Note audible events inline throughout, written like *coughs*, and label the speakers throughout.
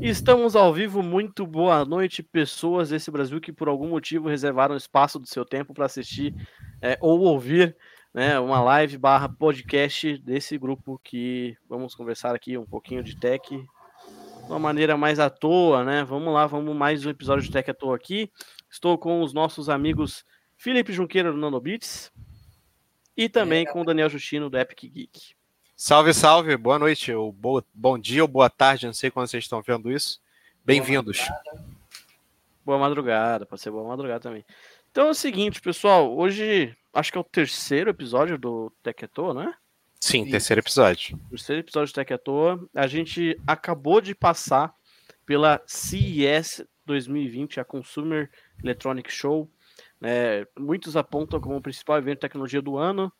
Speaker 1: Estamos ao vivo. Muito boa noite, pessoas desse Brasil que por algum motivo reservaram espaço do seu tempo para assistir é, ou ouvir né, uma live barra podcast desse grupo que vamos conversar aqui um pouquinho de tech de uma maneira mais à toa, né? Vamos lá, vamos mais um episódio de Tech à toa aqui. Estou com os nossos amigos Felipe Junqueira do Nanobits e também é. com o Daniel Justino do Epic Geek.
Speaker 2: Salve, salve, boa noite, ou boa, bom dia ou boa tarde, não sei quando vocês estão vendo isso. Bem-vindos.
Speaker 1: Boa, madrugada, pode ser boa madrugada também. Então é o seguinte, pessoal, hoje acho que é o terceiro episódio do Tech Toa, né?
Speaker 2: Sim, terceiro episódio.
Speaker 1: Terceiro episódio do Tech Toa. A gente acabou de passar pela CES 2020, a Consumer Electronic Show. É, muitos apontam como o principal evento de tecnologia do ano.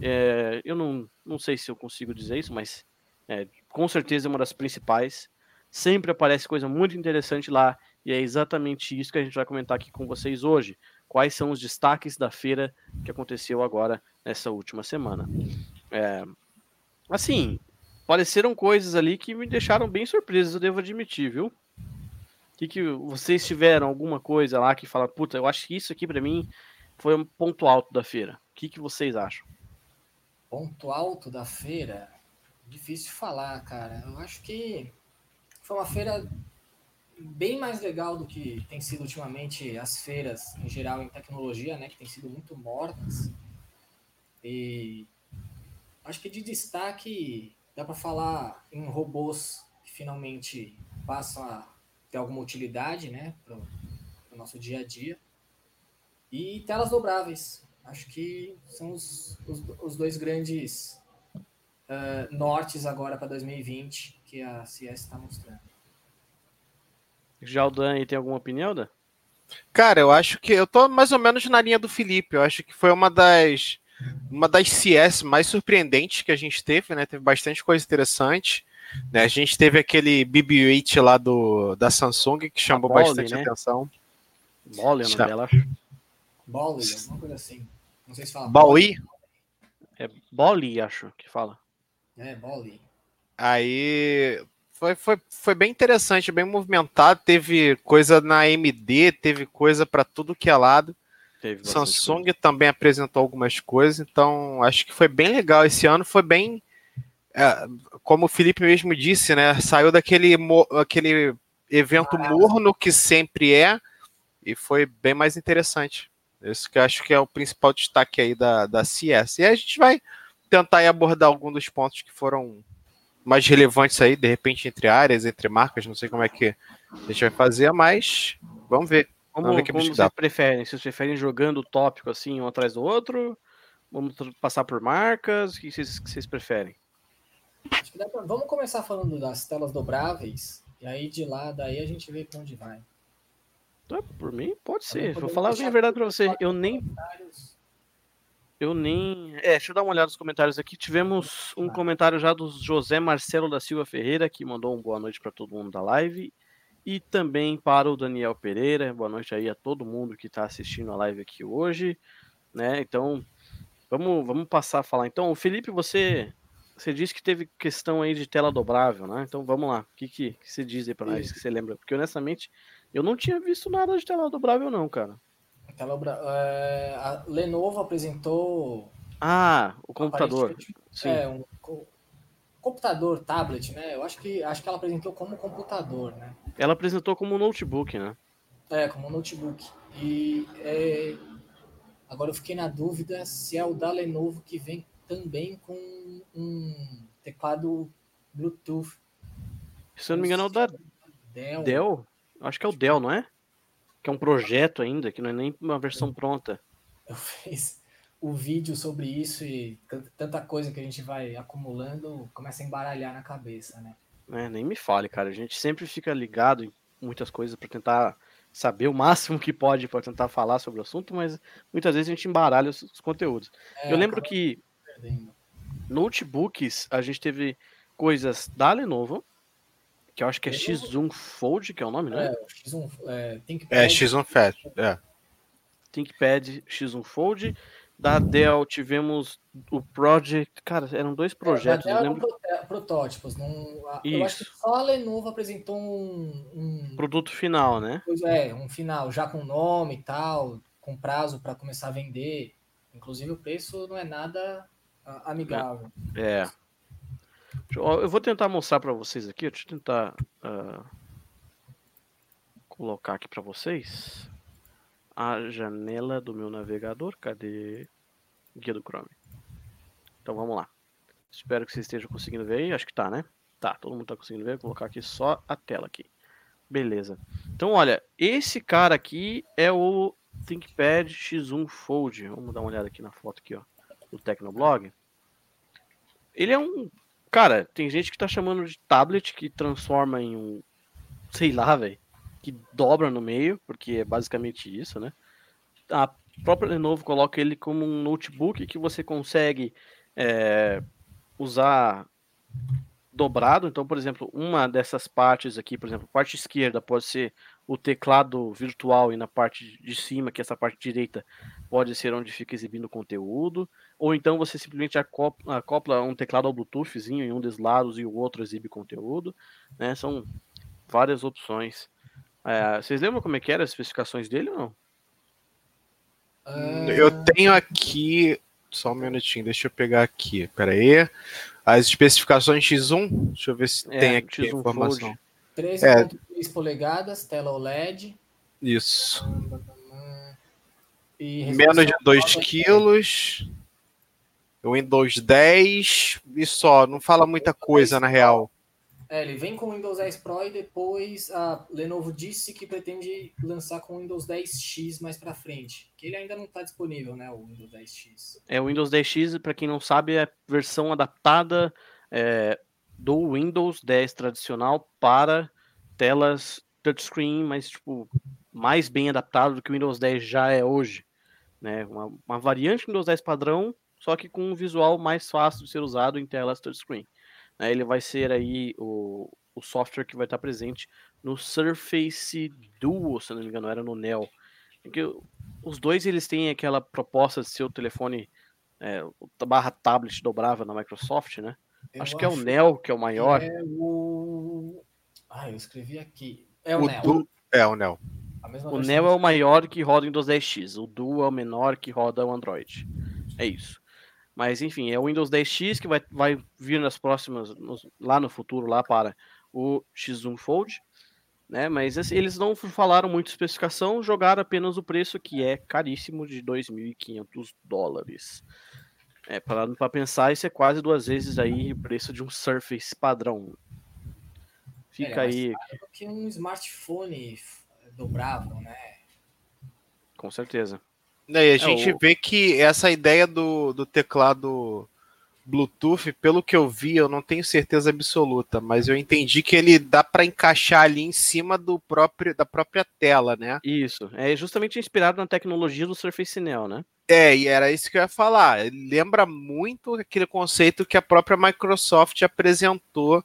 Speaker 1: É, eu não, não sei se eu consigo dizer isso, mas é, com certeza é uma das principais. Sempre aparece coisa muito interessante lá e é exatamente isso que a gente vai comentar aqui com vocês hoje. Quais são os destaques da feira que aconteceu agora nessa última semana? É, assim, apareceram coisas ali que me deixaram bem surpresos, eu devo admitir, viu? Que, que vocês tiveram alguma coisa lá que fala, puta, eu acho que isso aqui para mim foi um ponto alto da feira. O que, que vocês acham?
Speaker 3: Ponto alto da feira? Difícil falar, cara. Eu acho que foi uma feira bem mais legal do que tem sido ultimamente as feiras em geral em tecnologia, né, que tem sido muito mortas. E acho que de destaque dá para falar em robôs que finalmente passam a ter alguma utilidade, né, para o nosso dia a dia. E telas dobráveis. Acho que são os, os, os dois grandes uh, nortes agora para 2020 que a CS está mostrando.
Speaker 1: Já o Dan tem alguma opinião, Dan?
Speaker 2: Cara, eu acho que eu tô mais ou menos na linha do Felipe. Eu acho que foi uma das uma das CS mais surpreendentes que a gente teve, né? Teve bastante coisa interessante. Né? A gente teve aquele BB-8 lá do, da Samsung que chamou bastante né? atenção.
Speaker 1: Mole, é o dela, acho.
Speaker 3: Bowie, alguma coisa assim. Não sei se fala.
Speaker 2: Bowie?
Speaker 1: É Bolly, acho que fala.
Speaker 3: É, Bolly.
Speaker 2: Aí foi, foi, foi bem interessante, bem movimentado. Teve coisa na AMD, teve coisa para tudo que é lado. Teve Samsung coisa. também apresentou algumas coisas, então acho que foi bem legal. Esse ano foi bem. É, como o Felipe mesmo disse, né? Saiu daquele aquele evento ah, morno que sempre é e foi bem mais interessante. Isso que eu acho que é o principal destaque aí da, da CS. E a gente vai tentar abordar alguns dos pontos que foram mais relevantes aí, de repente, entre áreas, entre marcas, não sei como é que a gente vai fazer, mas vamos ver.
Speaker 1: Como, vamos ver que como vocês preferem? Vocês preferem jogando o tópico assim, um atrás do outro? Vamos passar por marcas? O que vocês, que vocês preferem?
Speaker 3: Pra... Vamos começar falando das telas dobráveis, e aí de lá, daí a gente vê para onde vai.
Speaker 1: Tá, por mim, pode ser. Vou falar a verdade pra você. Eu nem. Eu nem. É, deixa eu dar uma olhada nos comentários aqui. Tivemos um comentário já do José Marcelo da Silva Ferreira, que mandou um boa noite para todo mundo da live. E também para o Daniel Pereira. Boa noite aí a todo mundo que está assistindo a live aqui hoje. Né? Então, vamos, vamos passar a falar. Então, Felipe, você você disse que teve questão aí de tela dobrável, né? Então vamos lá. O que, que, que você diz aí para nós que você lembra? Porque honestamente, eu não tinha visto nada de tela dobrável, não, cara.
Speaker 3: Tela é, a Lenovo apresentou.
Speaker 1: Ah, o computador.
Speaker 3: Sim. É, um computador, tablet, né? Eu acho que, acho que ela apresentou como computador, né?
Speaker 1: Ela apresentou como notebook, né?
Speaker 3: É, como notebook. E é, agora eu fiquei na dúvida se é o da Lenovo que vem também com um teclado Bluetooth.
Speaker 1: Se eu não me engano, é o da Dell. Dell? Acho que é o Dell, não é? Que é um projeto ainda, que não é nem uma versão pronta.
Speaker 3: Eu fiz o vídeo sobre isso e tanta coisa que a gente vai acumulando começa a embaralhar na cabeça, né?
Speaker 1: É, nem me fale, cara. A gente sempre fica ligado em muitas coisas para tentar saber o máximo que pode para tentar falar sobre o assunto, mas muitas vezes a gente embaralha os, os conteúdos. É, eu lembro que perdendo. notebooks a gente teve coisas da Lenovo, que eu acho que é X1 Fold, que é o nome, né? É, X1,
Speaker 2: é, ThinkPad. É, X1 Fold, é.
Speaker 1: ThinkPad X1 Fold. Da Dell tivemos o Project. Cara, eram dois projetos. É, da
Speaker 3: Dell eram protótipos. Não, eu acho que só a Lenovo apresentou um, um,
Speaker 1: Produto final, né?
Speaker 3: Pois é, um final, já com nome e tal, com prazo para começar a vender. Inclusive o preço não é nada amigável.
Speaker 1: É. Eu vou tentar mostrar para vocês aqui. Deixa eu tentar uh, colocar aqui para vocês a janela do meu navegador. Cadê? Guia do Chrome. Então vamos lá. Espero que vocês estejam conseguindo ver aí. Acho que tá, né? Tá, todo mundo tá conseguindo ver. Vou colocar aqui só a tela aqui. Beleza. Então, olha, esse cara aqui é o ThinkPad X1 Fold. Vamos dar uma olhada aqui na foto aqui, ó, do Tecnoblog. Ele é um, cara, tem gente que tá chamando de tablet que transforma em um, sei lá, velho, que dobra no meio, porque é basicamente isso, né? A própria Lenovo coloca ele como um notebook que você consegue é, usar dobrado. Então, por exemplo, uma dessas partes aqui, por exemplo, parte esquerda pode ser o teclado virtual e na parte de cima, que é essa parte direita, pode ser onde fica exibindo o conteúdo. Ou então você simplesmente acopla, acopla um teclado ao Bluetoothzinho em um dos lados e o outro exibe conteúdo. Né? São várias opções. É, vocês lembram como é que eram as especificações dele ou não?
Speaker 2: Eu tenho aqui. Só um minutinho, deixa eu pegar aqui. Pera aí. As especificações X1. Deixa eu ver se é, tem aqui a informação.
Speaker 3: 13,3 é. polegadas, tela OLED.
Speaker 2: Isso. Menos de 2 quilos. Windows 10 e só. Não fala muita coisa na real.
Speaker 3: É, ele vem com o Windows 10 Pro e depois a Lenovo disse que pretende lançar com o Windows 10X mais para frente, que ele ainda não está disponível, né, o Windows 10X.
Speaker 1: É, o Windows 10X, para quem não sabe, é a versão adaptada é, do Windows 10 tradicional para telas touchscreen, mas tipo mais bem adaptado do que o Windows 10 já é hoje, né? Uma, uma variante do Windows 10 padrão, só que com um visual mais fácil de ser usado em telas touchscreen. Né, ele vai ser aí o, o software que vai estar presente no Surface Duo, se não me engano, era no Neo. Porque os dois eles têm aquela proposta de ser o telefone é, barra tablet dobrável na Microsoft, né? Eu acho que é o Neo que é o maior.
Speaker 3: É o... Ah, eu escrevi aqui. É o, o Neo. Du...
Speaker 2: É o Neo.
Speaker 1: O Neo é o maior que roda em Windows 10X. O Duo é o menor que roda o Android. É isso. Mas enfim, é o Windows 10X que vai, vai vir nas próximas, nos, lá no futuro, lá para o X1 Fold. Né? Mas assim, eles não falaram muito especificação, jogaram apenas o preço que é caríssimo de 2.500 dólares. É, parando para pensar, isso é quase duas vezes aí o preço de um Surface padrão. Fica é, aí.
Speaker 3: que um smartphone dobrável, né?
Speaker 1: Com certeza.
Speaker 2: E a é, gente o... vê que essa ideia do, do teclado Bluetooth, pelo que eu vi, eu não tenho certeza absoluta, mas eu entendi que ele dá para encaixar ali em cima do próprio da própria tela, né?
Speaker 1: Isso, é justamente inspirado na tecnologia do Surface Neo, né?
Speaker 2: É, e era isso que eu ia falar. Lembra muito aquele conceito que a própria Microsoft apresentou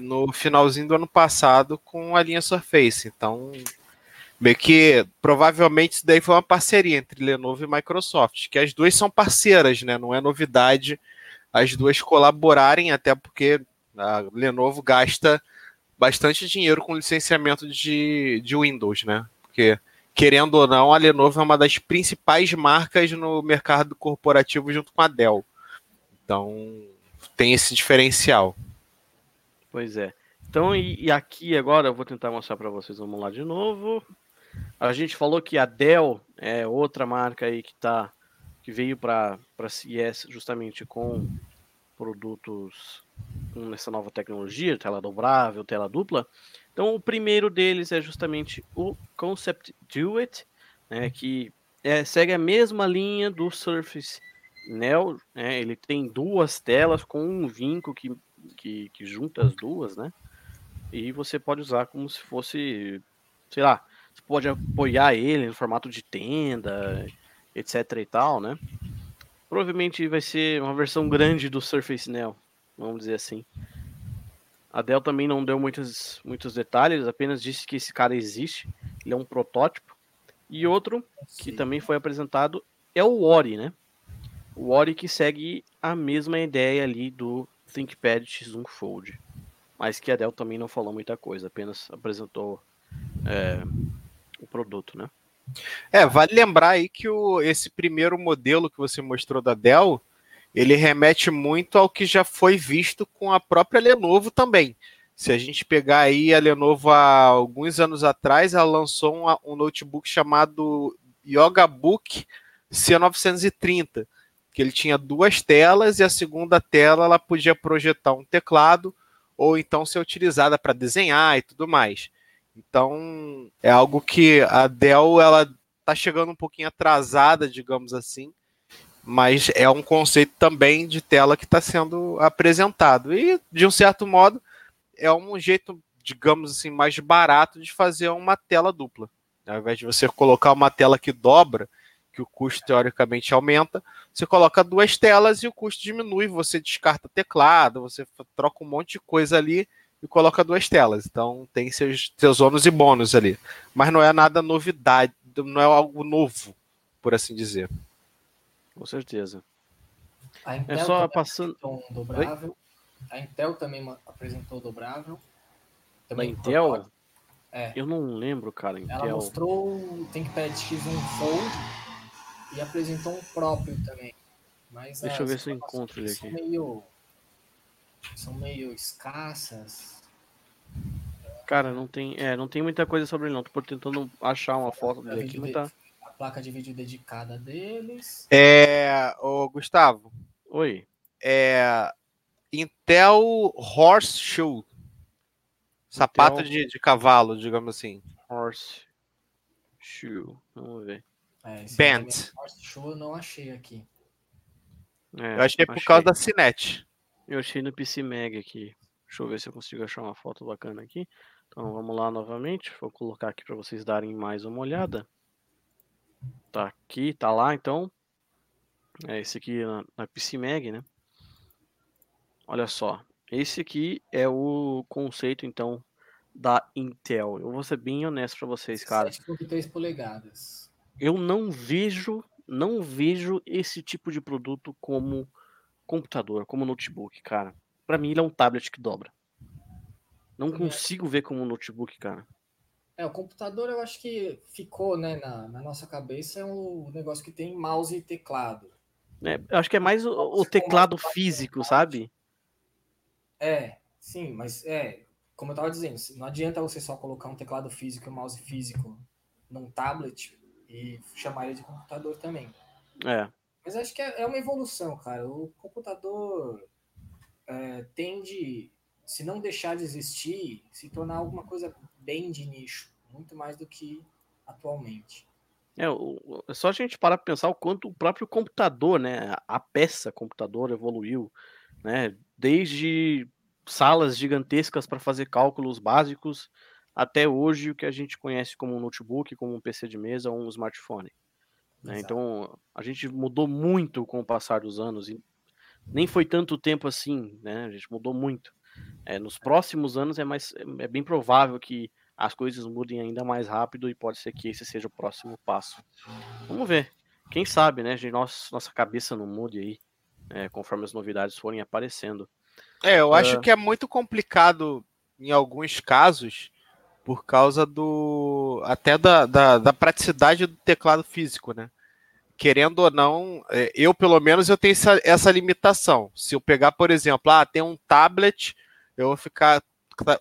Speaker 2: no finalzinho do ano passado com a linha Surface. Então, Meio que provavelmente isso daí foi uma parceria entre Lenovo e Microsoft, que as duas são parceiras, né? Não é novidade as duas colaborarem, até porque a Lenovo gasta bastante dinheiro com licenciamento de, de Windows, né? Porque, querendo ou não, a Lenovo é uma das principais marcas no mercado corporativo junto com a Dell. Então, tem esse diferencial.
Speaker 1: Pois é. Então, e, e aqui agora eu vou tentar mostrar para vocês. Vamos lá de novo. A gente falou que a Dell é outra marca aí que tá que veio para para CES justamente com produtos com essa nova tecnologia, tela dobrável, tela dupla. Então o primeiro deles é justamente o Concept Duet, né, que é, segue a mesma linha do Surface Neo, né, ele tem duas telas com um vinco que, que, que junta as duas, né? E você pode usar como se fosse, sei lá, você pode apoiar ele no formato de tenda, etc e tal, né? Provavelmente vai ser uma versão grande do Surface Neo, vamos dizer assim. A Dell também não deu muitos, muitos detalhes, apenas disse que esse cara existe, ele é um protótipo. E outro que também foi apresentado é o Ori, né? O Oric segue a mesma ideia ali do ThinkPad X1 Fold, mas que a Dell também não falou muita coisa, apenas apresentou é, o produto, né?
Speaker 2: É, vale lembrar aí que o, esse primeiro modelo que você mostrou da Dell, ele remete muito ao que já foi visto com a própria Lenovo também. Se a gente pegar aí a Lenovo há alguns anos atrás, ela lançou um, um notebook chamado Yoga Book C930, que ele tinha duas telas e a segunda tela ela podia projetar um teclado ou então ser utilizada para desenhar e tudo mais. Então é algo que a Dell ela está chegando um pouquinho atrasada, digamos assim, mas é um conceito também de tela que está sendo apresentado e de um certo modo é um jeito, digamos assim, mais barato de fazer uma tela dupla. Ao invés de você colocar uma tela que dobra, que o custo teoricamente aumenta, você coloca duas telas e o custo diminui, você descarta teclado, você troca um monte de coisa ali e coloca duas telas. Então tem seus, seus ônus e bônus ali. Mas não é nada novidade, não é algo novo, por assim dizer.
Speaker 1: Com certeza.
Speaker 3: é só passando. Um dobrável. A Intel também apresentou dobrável.
Speaker 1: Também da Intel? É. Eu não lembro, cara.
Speaker 3: Intel. Ela mostrou o ThinkPad X1 Fold e apresentou um próprio também. Mas,
Speaker 1: Deixa eu ver se eu encontro ele aqui.
Speaker 3: São meio, são meio escassas.
Speaker 1: Cara, não tem, é, não tem muita coisa sobre ele não. Tô tentando achar uma foto dele aqui, mas tá...
Speaker 3: Placa de vídeo dedicada deles.
Speaker 2: É, o Gustavo.
Speaker 1: Oi.
Speaker 2: É Intel Horseshoe. Sapato Intel... de, de cavalo, digamos assim.
Speaker 1: Horse Shoe. Vamos ver.
Speaker 3: É, Bent. Show eu não achei aqui.
Speaker 2: É, eu achei por achei. causa da Cinet.
Speaker 1: Eu achei no PC Mag aqui. Deixa eu ver se eu consigo achar uma foto bacana aqui. Então vamos lá novamente. Vou colocar aqui para vocês darem mais uma olhada. Tá aqui, tá lá então. É esse aqui na, na PC Mag, né? Olha só. Esse aqui é o conceito então da Intel. Eu vou ser bem honesto para vocês, cara.
Speaker 3: 7.3 polegadas
Speaker 1: eu não vejo, não vejo esse tipo de produto como computador, como notebook, cara. Para mim ele é um tablet que dobra. Não consigo ver como um notebook, cara.
Speaker 3: É, o computador eu acho que ficou, né, na, na nossa cabeça é um negócio que tem mouse e teclado.
Speaker 1: É, eu acho que é mais o, o teclado físico, sabe?
Speaker 3: É, sim, mas é, como eu tava dizendo, não adianta você só colocar um teclado físico e um mouse físico num tablet, e chamar ele de computador também.
Speaker 1: É.
Speaker 3: Mas acho que é, é uma evolução, cara. O computador é, tende, se não deixar de existir, se tornar alguma coisa bem de nicho, muito mais do que atualmente.
Speaker 1: É, é só a gente parar para pensar o quanto o próprio computador, né, a peça computador evoluiu, né, desde salas gigantescas para fazer cálculos básicos até hoje o que a gente conhece como um notebook, como um PC de mesa ou um smartphone. Né? Então a gente mudou muito com o passar dos anos e nem foi tanto tempo assim, né? A gente mudou muito. É, nos próximos anos é mais é bem provável que as coisas mudem ainda mais rápido e pode ser que esse seja o próximo passo. Vamos ver. Quem sabe, né? De nossa, nossa cabeça não mude aí, é, conforme as novidades forem aparecendo.
Speaker 2: É, eu acho uh... que é muito complicado em alguns casos por causa do até da, da, da, praticidade do teclado físico, né? Querendo ou não, é, eu pelo menos eu tenho essa, essa limitação. Se eu pegar, por exemplo, ah, tem um tablet, eu vou ficar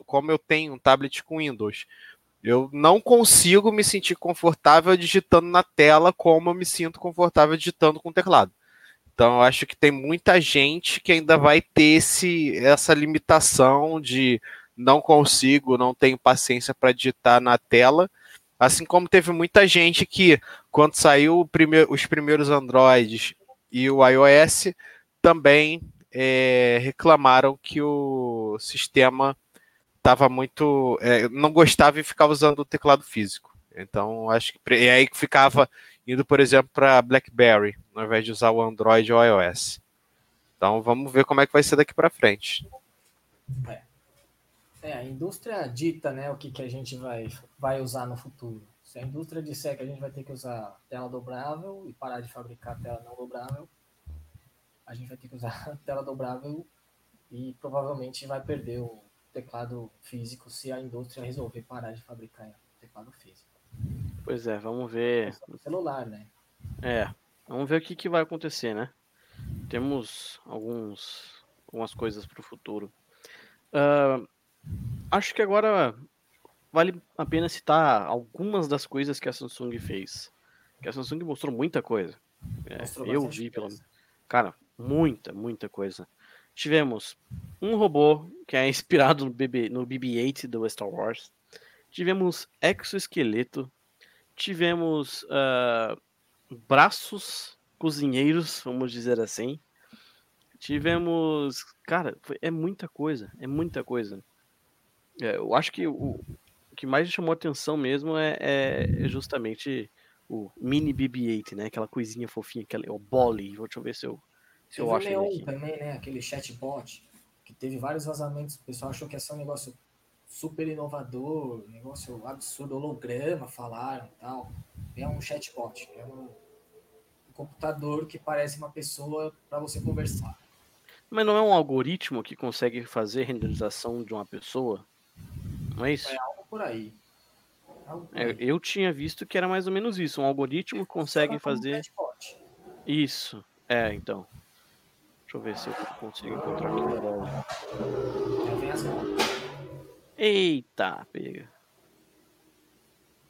Speaker 2: como eu tenho um tablet com Windows. Eu não consigo me sentir confortável digitando na tela como eu me sinto confortável digitando com o teclado. Então, eu acho que tem muita gente que ainda vai ter esse, essa limitação de não consigo, não tenho paciência para digitar na tela. Assim como teve muita gente que, quando saiu os primeiros Androids e o iOS, também é, reclamaram que o sistema estava muito. É, não gostava e ficava usando o teclado físico. Então, acho que. É aí que ficava indo, por exemplo, para BlackBerry, ao invés de usar o Android ou iOS. Então, vamos ver como é que vai ser daqui para frente.
Speaker 3: É. É, a indústria dita né, o que, que a gente vai, vai usar no futuro. Se a indústria disser que a gente vai ter que usar tela dobrável e parar de fabricar tela não dobrável, a gente vai ter que usar *laughs* a tela dobrável e provavelmente vai perder o teclado físico se a indústria resolver parar de fabricar teclado físico.
Speaker 1: Pois é, vamos ver.
Speaker 3: celular, né?
Speaker 1: É, vamos ver o que, que vai acontecer, né? Temos alguns, algumas coisas para o futuro. Uh, acho que agora vale a pena citar algumas das coisas que a Samsung fez. Que a Samsung mostrou muita coisa. É, eu vi, pelo menos. Cara, muita, muita coisa. Tivemos um robô que é *laughs* inspirado no, BB, no BB-8 do Star Wars. Tivemos exoesqueleto. Tivemos uh, braços cozinheiros, vamos dizer assim. Tivemos. Cara, foi, é muita coisa. É muita coisa. É, eu acho que o, o, que mais chamou atenção mesmo é, é justamente o mini BB-8, né? Aquela coisinha fofinha, aquela, o Bolly. Deixa eu ver se eu, eu acho
Speaker 3: aqui. também, né? Aquele chatbot que teve vários vazamentos. O pessoal achou que ia ser um negócio super inovador, negócio absurdo, holograma, falaram tal. É um chatbot, é um computador que parece uma pessoa para você conversar.
Speaker 1: Mas não é um algoritmo que consegue fazer renderização de uma pessoa? Não é isso?
Speaker 3: É algo por aí.
Speaker 1: É, eu tinha visto que era mais ou menos isso. Um algoritmo consegue fazer. Isso. É, então. Deixa eu ver se eu consigo encontrar aqui na bola. Eita, pega.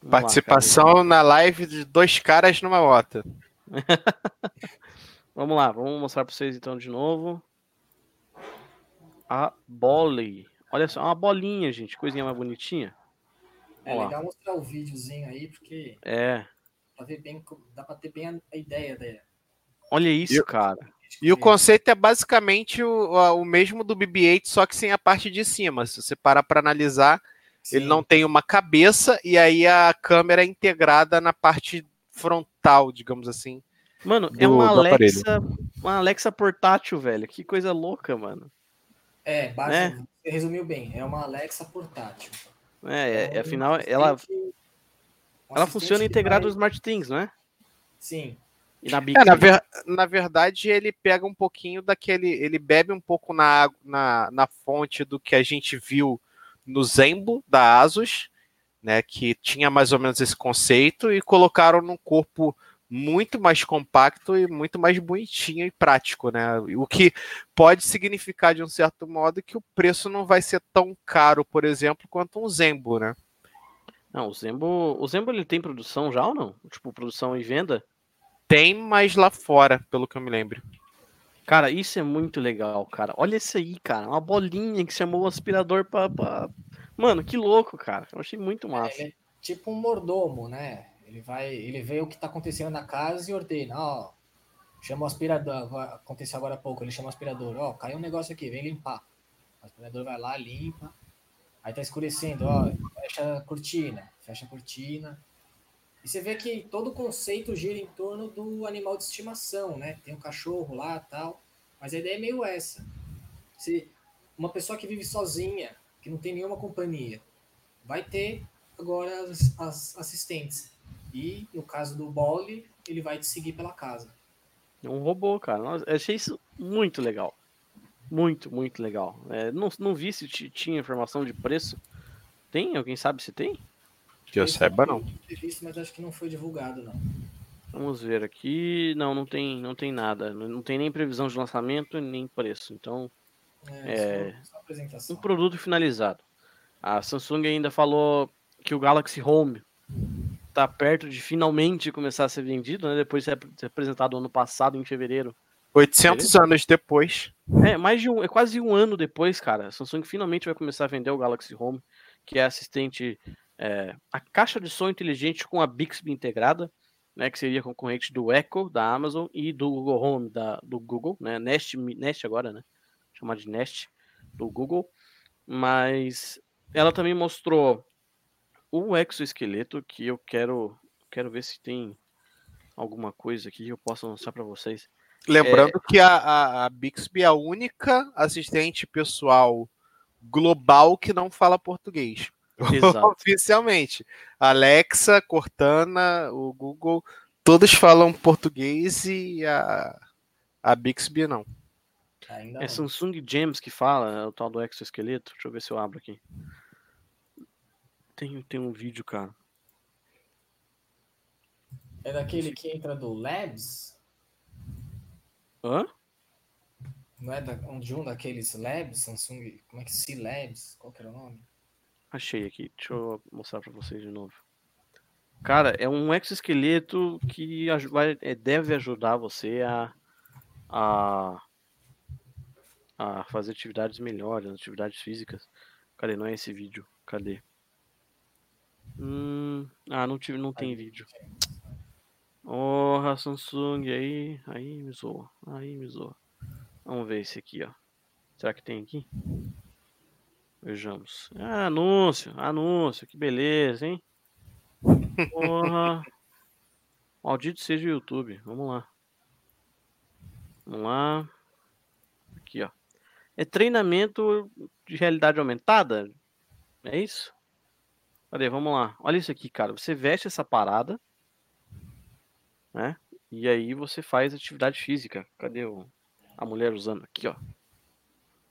Speaker 2: Vamos Participação lá, na live de dois caras numa moto. *laughs*
Speaker 1: vamos lá, vamos mostrar para vocês então de novo. A Bolly. Olha só, uma bolinha, gente. Coisinha mais bonitinha.
Speaker 3: É Ó. legal mostrar o videozinho aí, porque.
Speaker 1: É.
Speaker 3: Pra ver bem, dá pra ter bem a ideia dela.
Speaker 1: Olha isso, cara.
Speaker 2: E o conceito é basicamente o, o mesmo do BB-8, só que sem a parte de cima. Se você parar para analisar, Sim. ele não tem uma cabeça e aí a câmera é integrada na parte frontal, digamos assim.
Speaker 1: Mano, do, é uma Alexa, uma Alexa portátil, velho. Que coisa louca, mano.
Speaker 3: É, né? você resumiu bem. É uma Alexa portátil.
Speaker 1: É, é, é afinal, ela, ela funciona integrada vai... no Smart Things, não é?
Speaker 3: Sim.
Speaker 2: E na, é, na, ver, na, verdade, ele pega um pouquinho daquele. Ele bebe um pouco na, na, na fonte do que a gente viu no Zembo da Asus, né? Que tinha mais ou menos esse conceito, e colocaram num corpo muito mais compacto e muito mais bonitinho e prático, né? O que pode significar, de um certo modo, que o preço não vai ser tão caro, por exemplo, quanto um Zembo, né?
Speaker 1: Não, o Zembo, o Zembo ele tem produção já ou não? Tipo, produção e venda?
Speaker 2: Tem, mas lá fora, pelo que eu me lembro.
Speaker 1: Cara, isso é muito legal, cara. Olha isso aí, cara. Uma bolinha que chamou o aspirador pra, pra... Mano, que louco, cara. Eu achei muito massa. É, é
Speaker 3: tipo um mordomo, né? Ele vai, ele vê o que está acontecendo na casa e ordena, ó, chama o aspirador, aconteceu agora há pouco, ele chama o aspirador, ó, caiu um negócio aqui, vem limpar. O aspirador vai lá, limpa. Aí tá escurecendo, ó, fecha a cortina, fecha a cortina. E você vê que todo o conceito gira em torno do animal de estimação, né? Tem um cachorro lá tal. Mas a ideia é meio essa. Se uma pessoa que vive sozinha, que não tem nenhuma companhia, vai ter agora as, as assistentes. E no caso do Bolly, ele vai te seguir pela casa.
Speaker 1: É um robô, cara. Eu achei isso muito legal. Muito, muito legal. É, não, não vi se tinha informação de preço. Tem? Alguém sabe se tem?
Speaker 2: Que eu saiba, não.
Speaker 3: Visto, mas acho que não foi divulgado, não.
Speaker 1: Vamos ver aqui. Não, não tem, não tem nada. Não tem nem previsão de lançamento, nem preço. Então, é, é um produto finalizado. A Samsung ainda falou que o Galaxy Home tá perto de finalmente começar a ser vendido, né? Depois de ser apresentado ano passado, em fevereiro.
Speaker 2: 800 fevereiro. anos depois.
Speaker 1: É, mais de um, é quase um ano depois, cara. A Samsung finalmente vai começar a vender o Galaxy Home, que é assistente, é, a caixa de som inteligente com a Bixby integrada, né? Que seria concorrente do Echo da Amazon e do Google Home da, do Google, né? Nest, Nest agora, né? Chamar de Nest do Google. Mas ela também mostrou o exoesqueleto que eu quero quero ver se tem alguma coisa aqui que eu possa mostrar para vocês.
Speaker 2: Lembrando é... que a, a, a, Bixby é a única assistente pessoal global que não fala português. *laughs* Oficialmente. Alexa, Cortana, o Google, todos falam português e a, A Bixby não.
Speaker 1: Ainda é não. Samsung Gems que fala, é o tal do exoesqueleto. Deixa eu ver se eu abro aqui. Tem, tem um vídeo, cara.
Speaker 3: É daquele que entra do Labs?
Speaker 1: Hã?
Speaker 3: Não é da, de um daqueles Labs, Samsung, como é que C Labs? Qual que era o nome?
Speaker 1: Achei aqui, deixa eu mostrar para vocês de novo. Cara, é um exoesqueleto que vai, é, deve ajudar você a, a, a fazer atividades melhores, atividades físicas. Cadê? Não é esse vídeo. Cadê? Hum, ah, não, tive, não tem vídeo. Oh, Samsung, aí, aí me zoa, aí me zoa. Vamos ver esse aqui, ó. Será que tem aqui? Vejamos. Ah, anúncio, anúncio, que beleza, hein? Porra. Maldito seja o YouTube. Vamos lá. Vamos lá. Aqui, ó. É treinamento de realidade aumentada? É isso? Cadê? Vamos lá. Olha isso aqui, cara. Você veste essa parada, né? E aí você faz atividade física. Cadê o a mulher usando aqui, ó.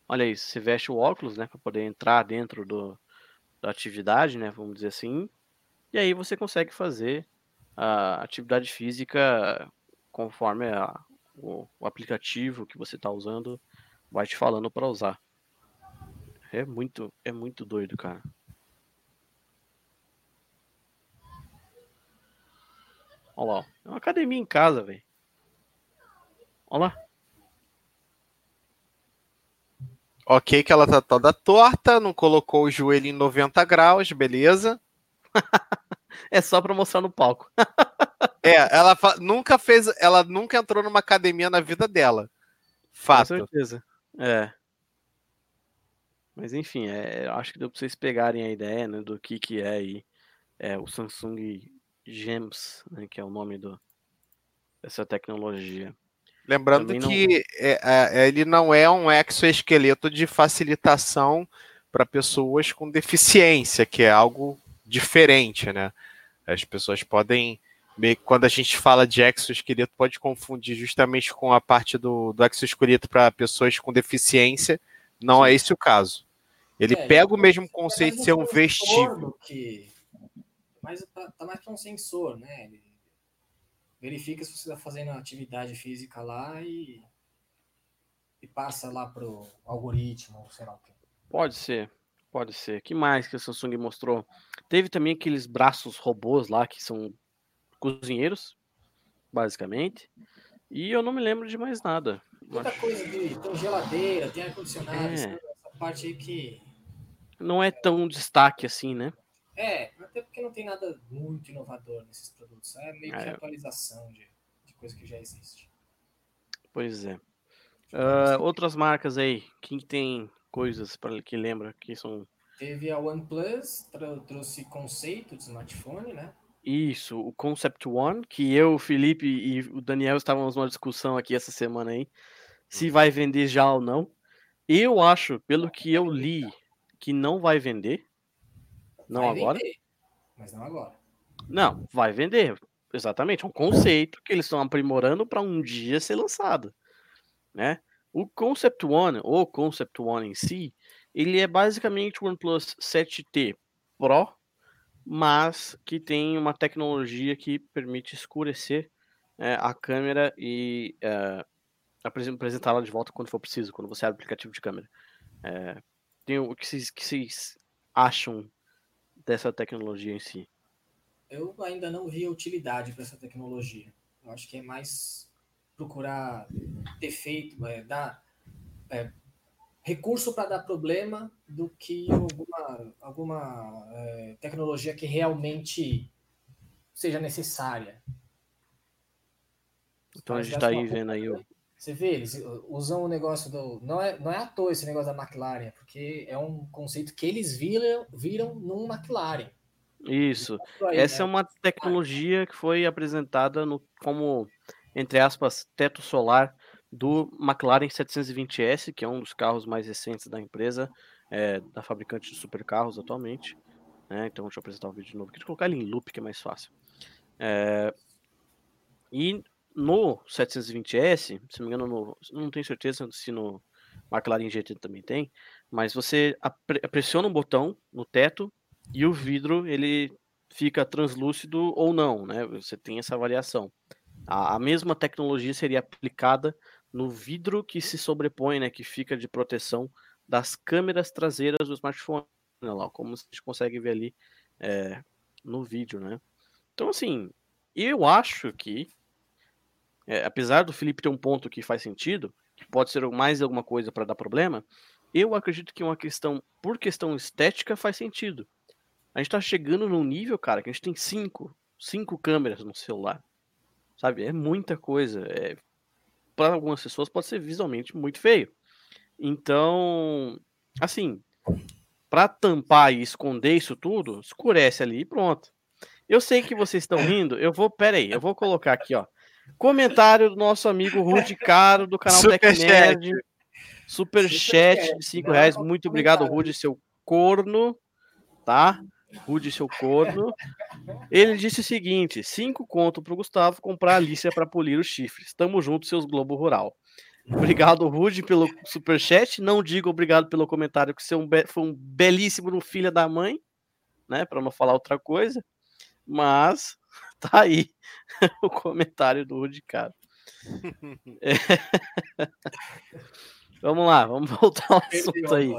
Speaker 1: Olha isso, você veste o óculos, né, para poder entrar dentro do, da atividade, né, vamos dizer assim. E aí você consegue fazer a atividade física conforme a, o, o aplicativo que você está usando vai te falando para usar. É muito, é muito doido, cara. Olha lá, é uma academia em casa, velho. Olha lá.
Speaker 2: Ok, que ela tá toda torta, não colocou o joelho em 90 graus, beleza. *laughs*
Speaker 1: é só pra mostrar no palco. *laughs*
Speaker 2: é, ela nunca fez, ela nunca entrou numa academia na vida dela. Fato.
Speaker 1: Com certeza. É. Mas enfim, é, acho que deu pra vocês pegarem a ideia né, do que, que é aí é, o Samsung Gems, né, que é o nome do, dessa tecnologia.
Speaker 2: Lembrando Também que não... É, é, ele não é um exoesqueleto de facilitação para pessoas com deficiência, que é algo diferente, né? As pessoas podem, quando a gente fala de exoesqueleto, pode confundir justamente com a parte do, do exoesqueleto para pessoas com deficiência. Não é Sim. é esse o caso. Ele é, pega o mesmo conceito de ser um vestível.
Speaker 3: Que... Mas tá, tá mais para um sensor, né? Ele verifica se você está fazendo atividade física lá e, e passa lá para o algoritmo, sei lá o que.
Speaker 1: Pode ser, pode ser. que mais que a Samsung mostrou? Teve também aqueles braços robôs lá que são cozinheiros, basicamente. E eu não me lembro de mais nada.
Speaker 3: Muita Acho... coisa de tem geladeira, tem ar-condicionado, é. essa parte aí que.
Speaker 1: Não é tão destaque assim, né?
Speaker 3: É, até porque não tem nada muito inovador nesses produtos. É meio que é. atualização de, de coisa que já existe.
Speaker 1: Pois é. Uh, outras marcas aí, quem tem coisas para que lembra que são.
Speaker 3: Teve a OnePlus, trouxe conceito de smartphone, né?
Speaker 1: Isso, o Concept One, que eu, o Felipe e o Daniel estávamos numa discussão aqui essa semana aí, se vai vender já ou não. Eu acho, pelo que eu li, que não vai vender. Não vai agora? Vender,
Speaker 3: mas não agora.
Speaker 1: Não, vai vender. Exatamente, é um conceito que eles estão aprimorando para um dia ser lançado, né? O Concept One, ou Concept One em si, ele é basicamente o OnePlus 7T Pro, mas que tem uma tecnologia que permite escurecer é, a câmera e é, apresentá-la de volta quando for preciso, quando você abre o aplicativo de câmera. É, tem o que vocês, que vocês acham dessa tecnologia em si?
Speaker 3: Eu ainda não vi utilidade para essa tecnologia. Eu acho que é mais procurar defeito, é, dar é, recurso para dar problema do que alguma, alguma é, tecnologia que realmente seja necessária.
Speaker 1: Então a gente está aí vendo aí o,
Speaker 3: você vê, eles usam o negócio do. Não é, não é à toa esse negócio da McLaren, porque é um conceito que eles viram, viram num McLaren.
Speaker 1: Isso. Aí, Essa é né? é uma tecnologia que foi apresentada no, como, entre aspas, teto solar do McLaren 720S, que é um dos carros mais recentes da empresa, é, da fabricante de supercarros atualmente. Né? Então, deixa eu apresentar o um vídeo de novo. Queria colocar ele em loop, que é mais fácil. É, e no 720S, se não me engano, no, não tenho certeza se no McLaren GT também tem, mas você pressiona um botão no teto e o vidro ele fica translúcido ou não, né? Você tem essa variação. A, a mesma tecnologia seria aplicada no vidro que se sobrepõe, né? Que fica de proteção das câmeras traseiras do smartphone, né, lá, como a gente consegue ver ali é, no vídeo, né? Então, assim, eu acho que, é, apesar do Felipe ter um ponto que faz sentido, pode ser mais alguma coisa para dar problema, eu acredito que uma questão, por questão estética, faz sentido. A gente tá chegando num nível, cara, que a gente tem cinco, cinco câmeras no celular. Sabe? É muita coisa. É... Para algumas pessoas pode ser visualmente muito feio. Então, assim, para tampar e esconder isso tudo, escurece ali e pronto. Eu sei que vocês estão rindo, eu vou, pera aí, eu vou colocar aqui, ó. Comentário do nosso amigo Rudy *laughs* Caro, do canal Super TecNerd. Superchat de 5 reais. Muito obrigado, Rudy, seu corno. Tá? Rude, seu corno. Ele disse o seguinte: cinco conto pro Gustavo comprar a Alicia para polir os chifres. Tamo junto, seus Globo Rural. Obrigado, Rude, pelo superchat. Não digo obrigado pelo comentário, que você é foi um belíssimo no filho da mãe, né? Para não falar outra coisa. Mas *laughs* tá aí *laughs* o comentário do Rude, cara. *laughs* É... vamos lá, vamos voltar ao assunto aí.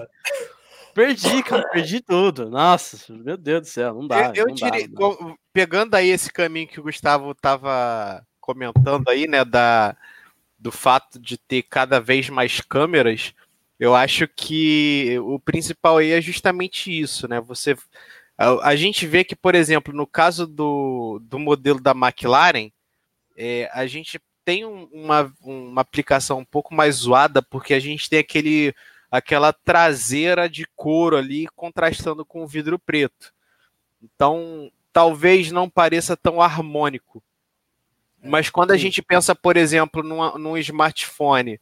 Speaker 1: Perdi, cara, perdi tudo. Nossa, meu Deus do céu, não dá.
Speaker 2: Eu,
Speaker 1: eu
Speaker 2: diria, dá, pegando aí esse caminho que o Gustavo tava comentando aí, né, da, do fato de ter cada vez mais câmeras, eu acho que o principal aí é justamente isso, né? Você a, a gente vê que, por exemplo, no caso do, do modelo da McLaren, é, a gente tem um, uma, uma aplicação um pouco mais zoada, porque a gente tem aquele aquela traseira de couro ali contrastando com o vidro preto. Então, talvez não pareça tão harmônico. É, Mas quando a gente pensa, por exemplo, num, num smartphone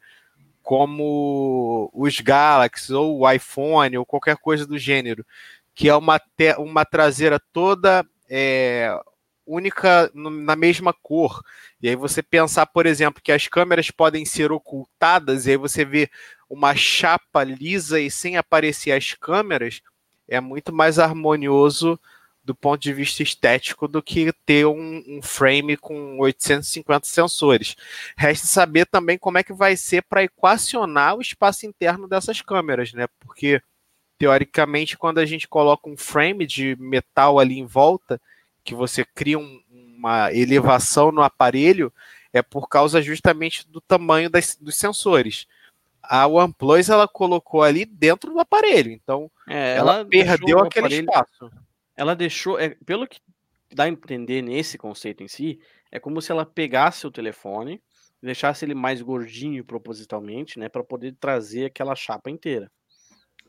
Speaker 2: como os Galaxy ou o iPhone ou qualquer coisa do gênero, que é uma, uma traseira toda é, única na mesma cor. E aí você pensar, por exemplo, que as câmeras podem ser ocultadas, e aí você vê uma chapa lisa e sem aparecer as câmeras, é muito mais harmonioso do ponto de vista estético do que ter um, um frame com 850 sensores. Resta saber também como é que vai ser para equacionar o espaço interno dessas câmeras, né? Porque teoricamente, quando a gente coloca um frame de metal ali em volta, que você cria um, uma elevação no aparelho, é por causa justamente do tamanho das, dos sensores a OnePlus ela colocou ali dentro do aparelho, então é, ela, ela perdeu aquele aparelho, espaço.
Speaker 1: Ela deixou, é, pelo que dá a entender nesse conceito em si, é como se ela pegasse o telefone, deixasse ele mais gordinho propositalmente, né, para poder trazer aquela chapa inteira.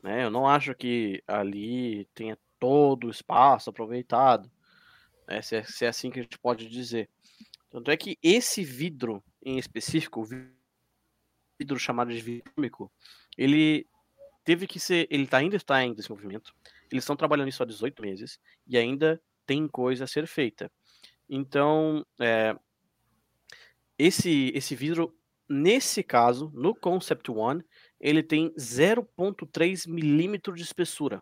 Speaker 1: Né? Eu não acho que ali tenha todo o espaço aproveitado, né, se, é, se é assim que a gente pode dizer. Tanto é que esse vidro em específico, o vidro chamado de vidro ele teve que ser, ele tá, ainda está em desenvolvimento. Eles estão trabalhando isso há 18 meses e ainda tem coisa a ser feita. Então, é, esse esse vidro, nesse caso, no Concept One, ele tem 0.3 milímetro de espessura.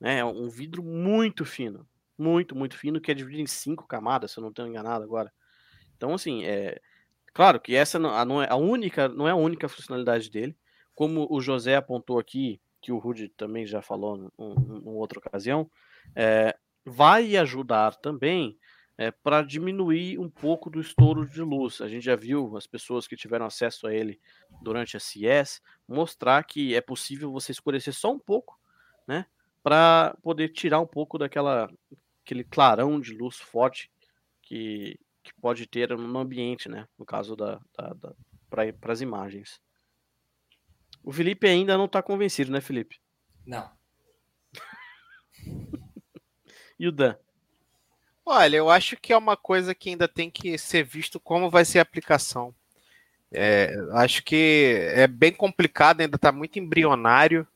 Speaker 1: Né? É um vidro muito fino, muito, muito fino, que é dividido em cinco camadas, se eu não estou enganado agora. Então, assim, é, Claro que essa não é a única, não é a única funcionalidade dele. Como o José apontou aqui, que o Rudy também já falou em, outra ocasião, é, vai ajudar também é, para diminuir um pouco do estouro de luz. A gente já viu as pessoas que tiveram acesso a ele durante a CES mostrar que é possível você escurecer só um pouco, né, para poder tirar um pouco daquela aquele clarão de luz forte que, que pode ter no ambiente, né? No caso da, da, da para as imagens. O Felipe ainda não está convencido, né, Felipe?
Speaker 3: Não. *laughs*
Speaker 1: e o Dan?
Speaker 2: Olha, eu acho que é uma coisa que ainda tem que ser visto como vai ser a aplicação. É, acho que é bem complicado, ainda está muito embrionário.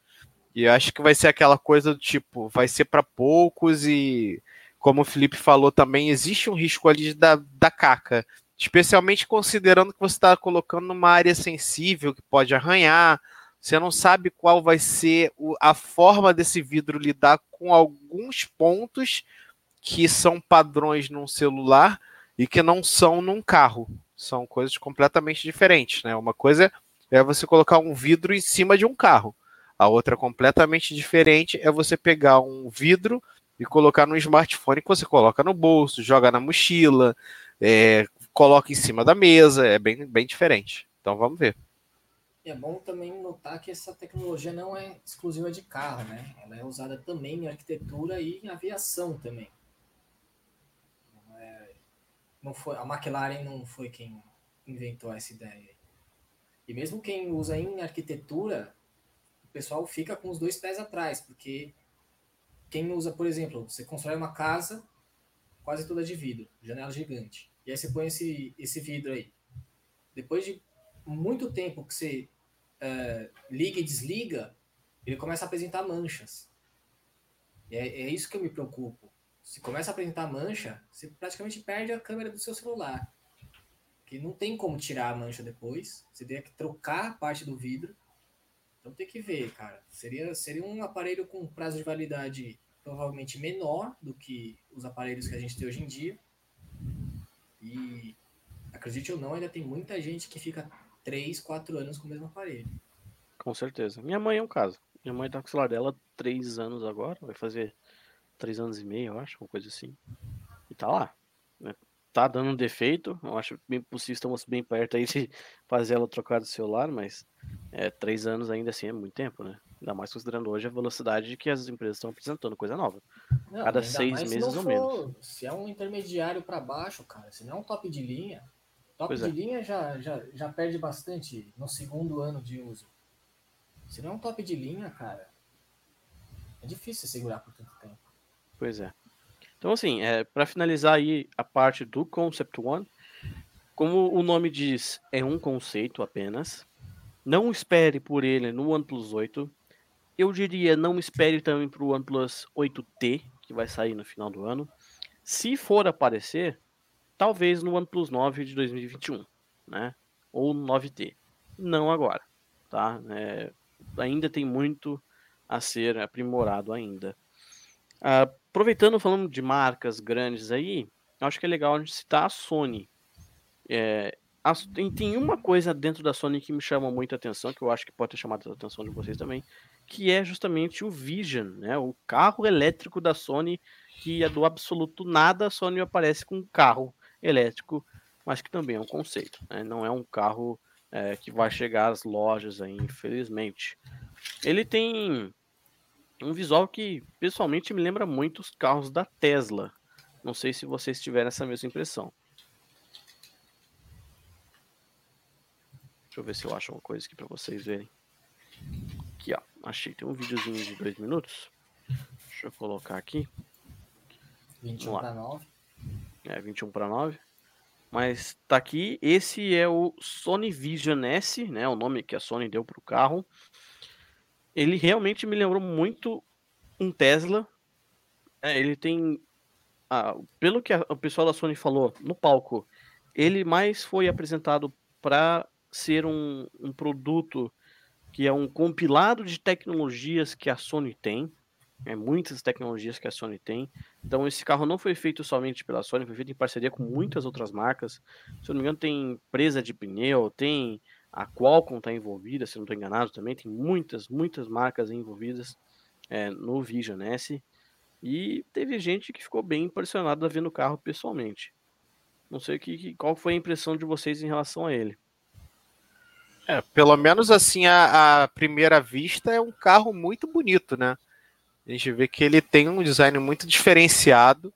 Speaker 2: E acho que vai ser aquela coisa do tipo, vai ser para poucos e como o Felipe falou também, existe um risco ali da, da caca. especialmente considerando que você está colocando numa área sensível que pode arranhar. Você não sabe qual vai ser a forma desse vidro lidar com alguns pontos que são padrões num celular e que não são num carro. São coisas completamente diferentes, né? Uma coisa é você colocar um vidro em cima de um carro. A outra completamente diferente é você pegar um vidro e colocar no smartphone que você coloca no bolso, joga na mochila, é, coloca em cima da mesa, é bem, bem diferente. Então vamos ver.
Speaker 3: é bom também notar que essa tecnologia não é exclusiva de carro, né? Ela é usada também em arquitetura e em aviação também. Não, foi, a McLaren não foi quem inventou essa ideia. E mesmo quem usa em arquitetura pessoal fica com os dois pés atrás, porque quem usa, por exemplo, você constrói uma casa quase toda de vidro, janela gigante, e aí você põe esse, esse vidro aí. Depois de muito tempo que você uh, liga e desliga, ele começa a apresentar manchas. E é, é isso que eu me preocupo. Se começa a apresentar mancha, você praticamente perde a câmera do seu celular. Que não tem como tirar a mancha depois. Você teria que trocar parte do vidro então tem que ver, cara. Seria, seria um aparelho com prazo de validade provavelmente menor do que os aparelhos que a gente tem hoje em dia. E acredite ou não, ainda tem muita gente que fica 3, 4 anos com o mesmo aparelho.
Speaker 1: Com certeza. Minha mãe é um caso. Minha mãe tá com o celular dela 3 anos agora, vai fazer 3 anos e meio, eu acho, uma coisa assim. E tá lá. Né? Tá dando um defeito, eu acho bem possível, estamos bem perto aí de *laughs* fazer ela trocar de celular, mas é, três anos ainda assim é muito tempo, né? Ainda mais considerando hoje a velocidade que as empresas estão apresentando, coisa nova. Não, Cada seis meses ou for, menos.
Speaker 3: Se é um intermediário para baixo, cara, se não é um top de linha, top pois de é. linha já, já, já perde bastante no segundo ano de uso. Se não é um top de linha, cara, é difícil segurar por tanto tempo.
Speaker 1: Pois é. Então, assim, é, para finalizar aí a parte do Concept One, como o nome diz, é um conceito apenas. Não espere por ele no OnePlus 8. Eu diria, não espere também para o OnePlus 8T, que vai sair no final do ano. Se for aparecer, talvez no OnePlus 9 de 2021, né? Ou no 9T. Não agora, tá? É, ainda tem muito a ser aprimorado ainda. Uh, aproveitando, falando de marcas grandes aí, acho que é legal a gente citar a Sony. É, a, tem, uma coisa dentro da Sony que me chama muita atenção, que eu acho que pode ter chamado a atenção de vocês também, que é justamente o Vision, né? O carro elétrico da Sony, que é do absoluto nada, a Sony aparece com um carro elétrico, mas que também é um conceito, né? Não é um carro é, que vai chegar às lojas aí, infelizmente. Ele tem um visual que pessoalmente me lembra muito os carros da Tesla. Não sei se vocês tiveram essa mesma impressão. Deixa eu ver se eu acho uma coisa aqui para vocês verem. Aqui, ó. Achei. Tem um videozinho de dois minutos. Deixa eu colocar aqui.
Speaker 3: 21 para 9.
Speaker 1: É, 21 para 9. Mas tá aqui. Esse é o Sony Vision S, né? O nome que a Sony deu pro carro. Ele realmente me lembrou muito um Tesla. É, ele tem. Ah, pelo que a, o pessoal da Sony falou no palco, ele mais foi apresentado para ser um, um produto que é um compilado de tecnologias que a Sony tem, é muitas tecnologias que a Sony tem. Então esse carro não foi feito somente pela Sony, foi feito em parceria com muitas outras marcas. Se eu não me engano, tem empresa de pneu, tem a Qualcomm está envolvida, se não estou enganado também, tem muitas, muitas marcas envolvidas é, no Vision S. E teve gente que ficou bem impressionada vendo o carro pessoalmente. Não sei que, qual foi a impressão de vocês em relação a ele.
Speaker 2: É, pelo menos assim, a, a, primeira vista é um carro muito bonito, né? A gente vê que ele tem um design muito diferenciado.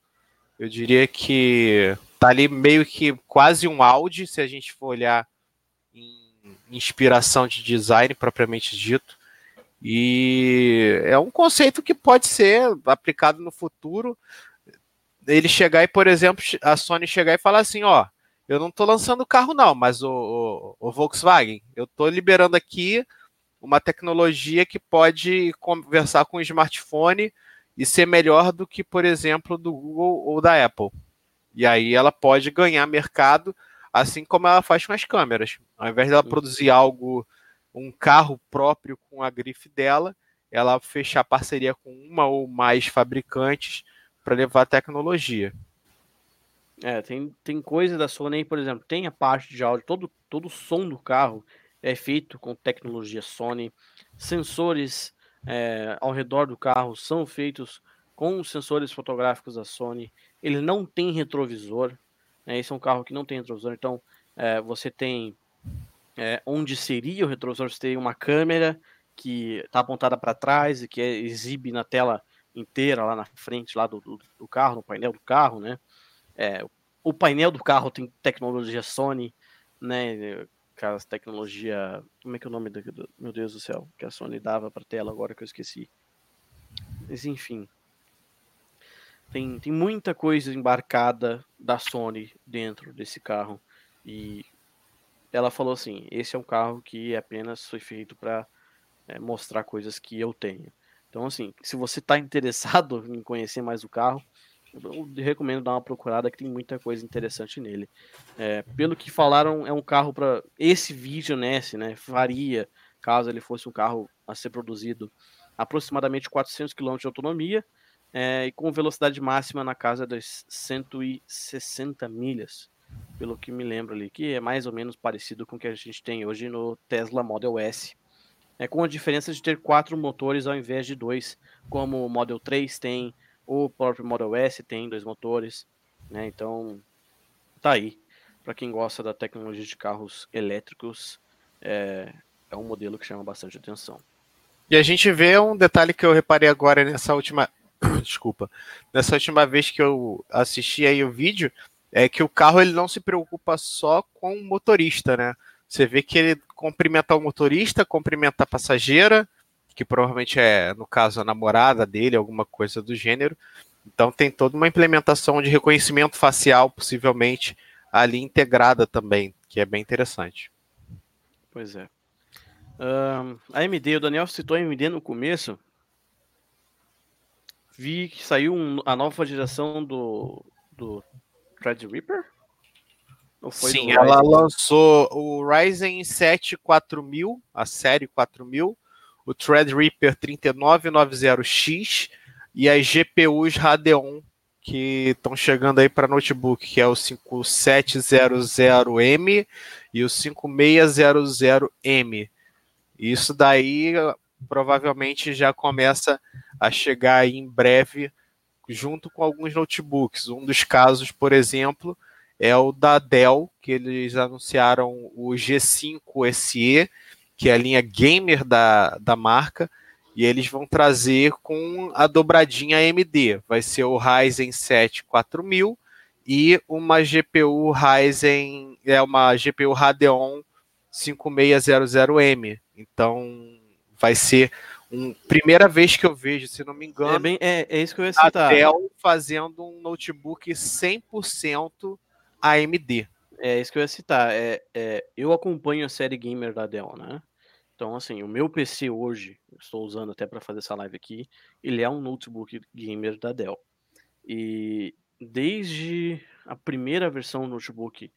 Speaker 2: Eu diria que tá ali meio que quase um Audi, se a gente for olhar inspiração de design propriamente dito. E é um conceito que pode ser aplicado no futuro. Ele chegar e, por exemplo, a Sony chegar e falar assim, ó, eu não estou lançando o carro não, mas o, o, o Volkswagen, eu estou liberando aqui uma tecnologia que pode conversar com o smartphone e ser melhor do que, por exemplo, do Google ou da Apple. E aí ela pode ganhar mercado assim como ela faz com as câmeras. Ao invés dela produzir algo, um carro próprio com a grife dela, ela fechar parceria com uma ou mais fabricantes para levar tecnologia.
Speaker 1: É, tem, tem coisa da Sony, por exemplo, tem a parte de áudio, todo, todo o som do carro é feito com tecnologia Sony, sensores é, ao redor do carro são feitos com sensores fotográficos da Sony, ele não tem retrovisor, né, esse é um carro que não tem retrovisor, então é, você tem é, onde seria o retrovisor, você tem uma câmera que está apontada para trás e que exibe na tela inteira lá na frente lá do, do, do carro, no painel do carro, né? É, o painel do carro tem tecnologia Sony, né? Aquela tecnologia. Como é que é o nome do Meu Deus do céu, que a Sony dava para tela agora que eu esqueci. Mas enfim. Tem, tem muita coisa embarcada da Sony dentro desse carro. E ela falou assim: esse é um carro que apenas foi feito para é, mostrar coisas que eu tenho. Então, assim, se você está interessado *laughs* em conhecer mais o carro, eu recomendo dar uma procurada que tem muita coisa interessante nele. É, pelo que falaram, é um carro para esse Vision S, né? Faria caso ele fosse um carro a ser produzido aproximadamente 400 km de autonomia é, e com velocidade máxima na casa das 160 milhas, pelo que me lembro ali, que é mais ou menos parecido com o que a gente tem hoje no Tesla Model S é, com a diferença de ter quatro motores ao invés de dois, como o Model 3 tem, o próprio Model S tem dois motores, né? Então, tá aí. Para quem gosta da tecnologia de carros elétricos, é, é um modelo que chama bastante atenção.
Speaker 2: E a gente vê um detalhe que eu reparei agora nessa última, *coughs* desculpa, nessa última vez que eu assisti aí o vídeo, é que o carro ele não se preocupa só com o motorista, né? Você vê que ele cumprimenta o motorista, cumprimenta a passageira, que provavelmente é, no caso, a namorada dele, alguma coisa do gênero. Então tem toda uma implementação de reconhecimento facial, possivelmente, ali integrada também, que é bem interessante.
Speaker 1: Pois é. Uh, a AMD, o Daniel citou a AMD no começo. Vi que saiu um, a nova geração do, do Threadripper?
Speaker 2: Sim, ela lançou o Ryzen 7 4000, a série 4000, o Threadripper 3990X e as GPUs Radeon que estão chegando aí para notebook, que é o 5700M e o 5600M. Isso daí provavelmente já começa a chegar em breve junto com alguns notebooks. Um dos casos, por exemplo, é o da Dell, que eles anunciaram o G5 SE, que é a linha gamer da, da marca, e eles vão trazer com a dobradinha AMD. Vai ser o Ryzen 7 4000 e uma GPU Ryzen, é uma GPU Radeon 5600M. Então vai ser uma primeira vez que eu vejo, se não me engano,
Speaker 1: é, bem, é, é isso que eu ia citar.
Speaker 2: a Dell fazendo um notebook 100% AMD.
Speaker 1: É isso que eu ia citar. É, é, eu acompanho a série gamer da Dell, né? Então, assim, o meu PC hoje, estou usando até para fazer essa live aqui, ele é um notebook gamer da Dell. E desde a primeira versão do notebook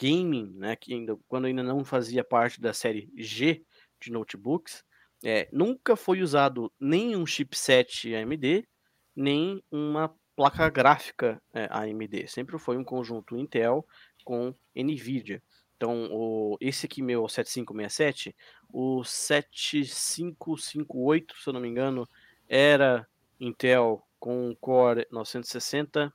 Speaker 1: gaming, né, que ainda, quando ainda não fazia parte da série G de notebooks, é, nunca foi usado nem um chipset AMD, nem uma placa gráfica é, AMD. Sempre foi um conjunto Intel com NVIDIA. Então, o, esse aqui meu 7567, o 7558, se eu não me engano, era Intel com Core 960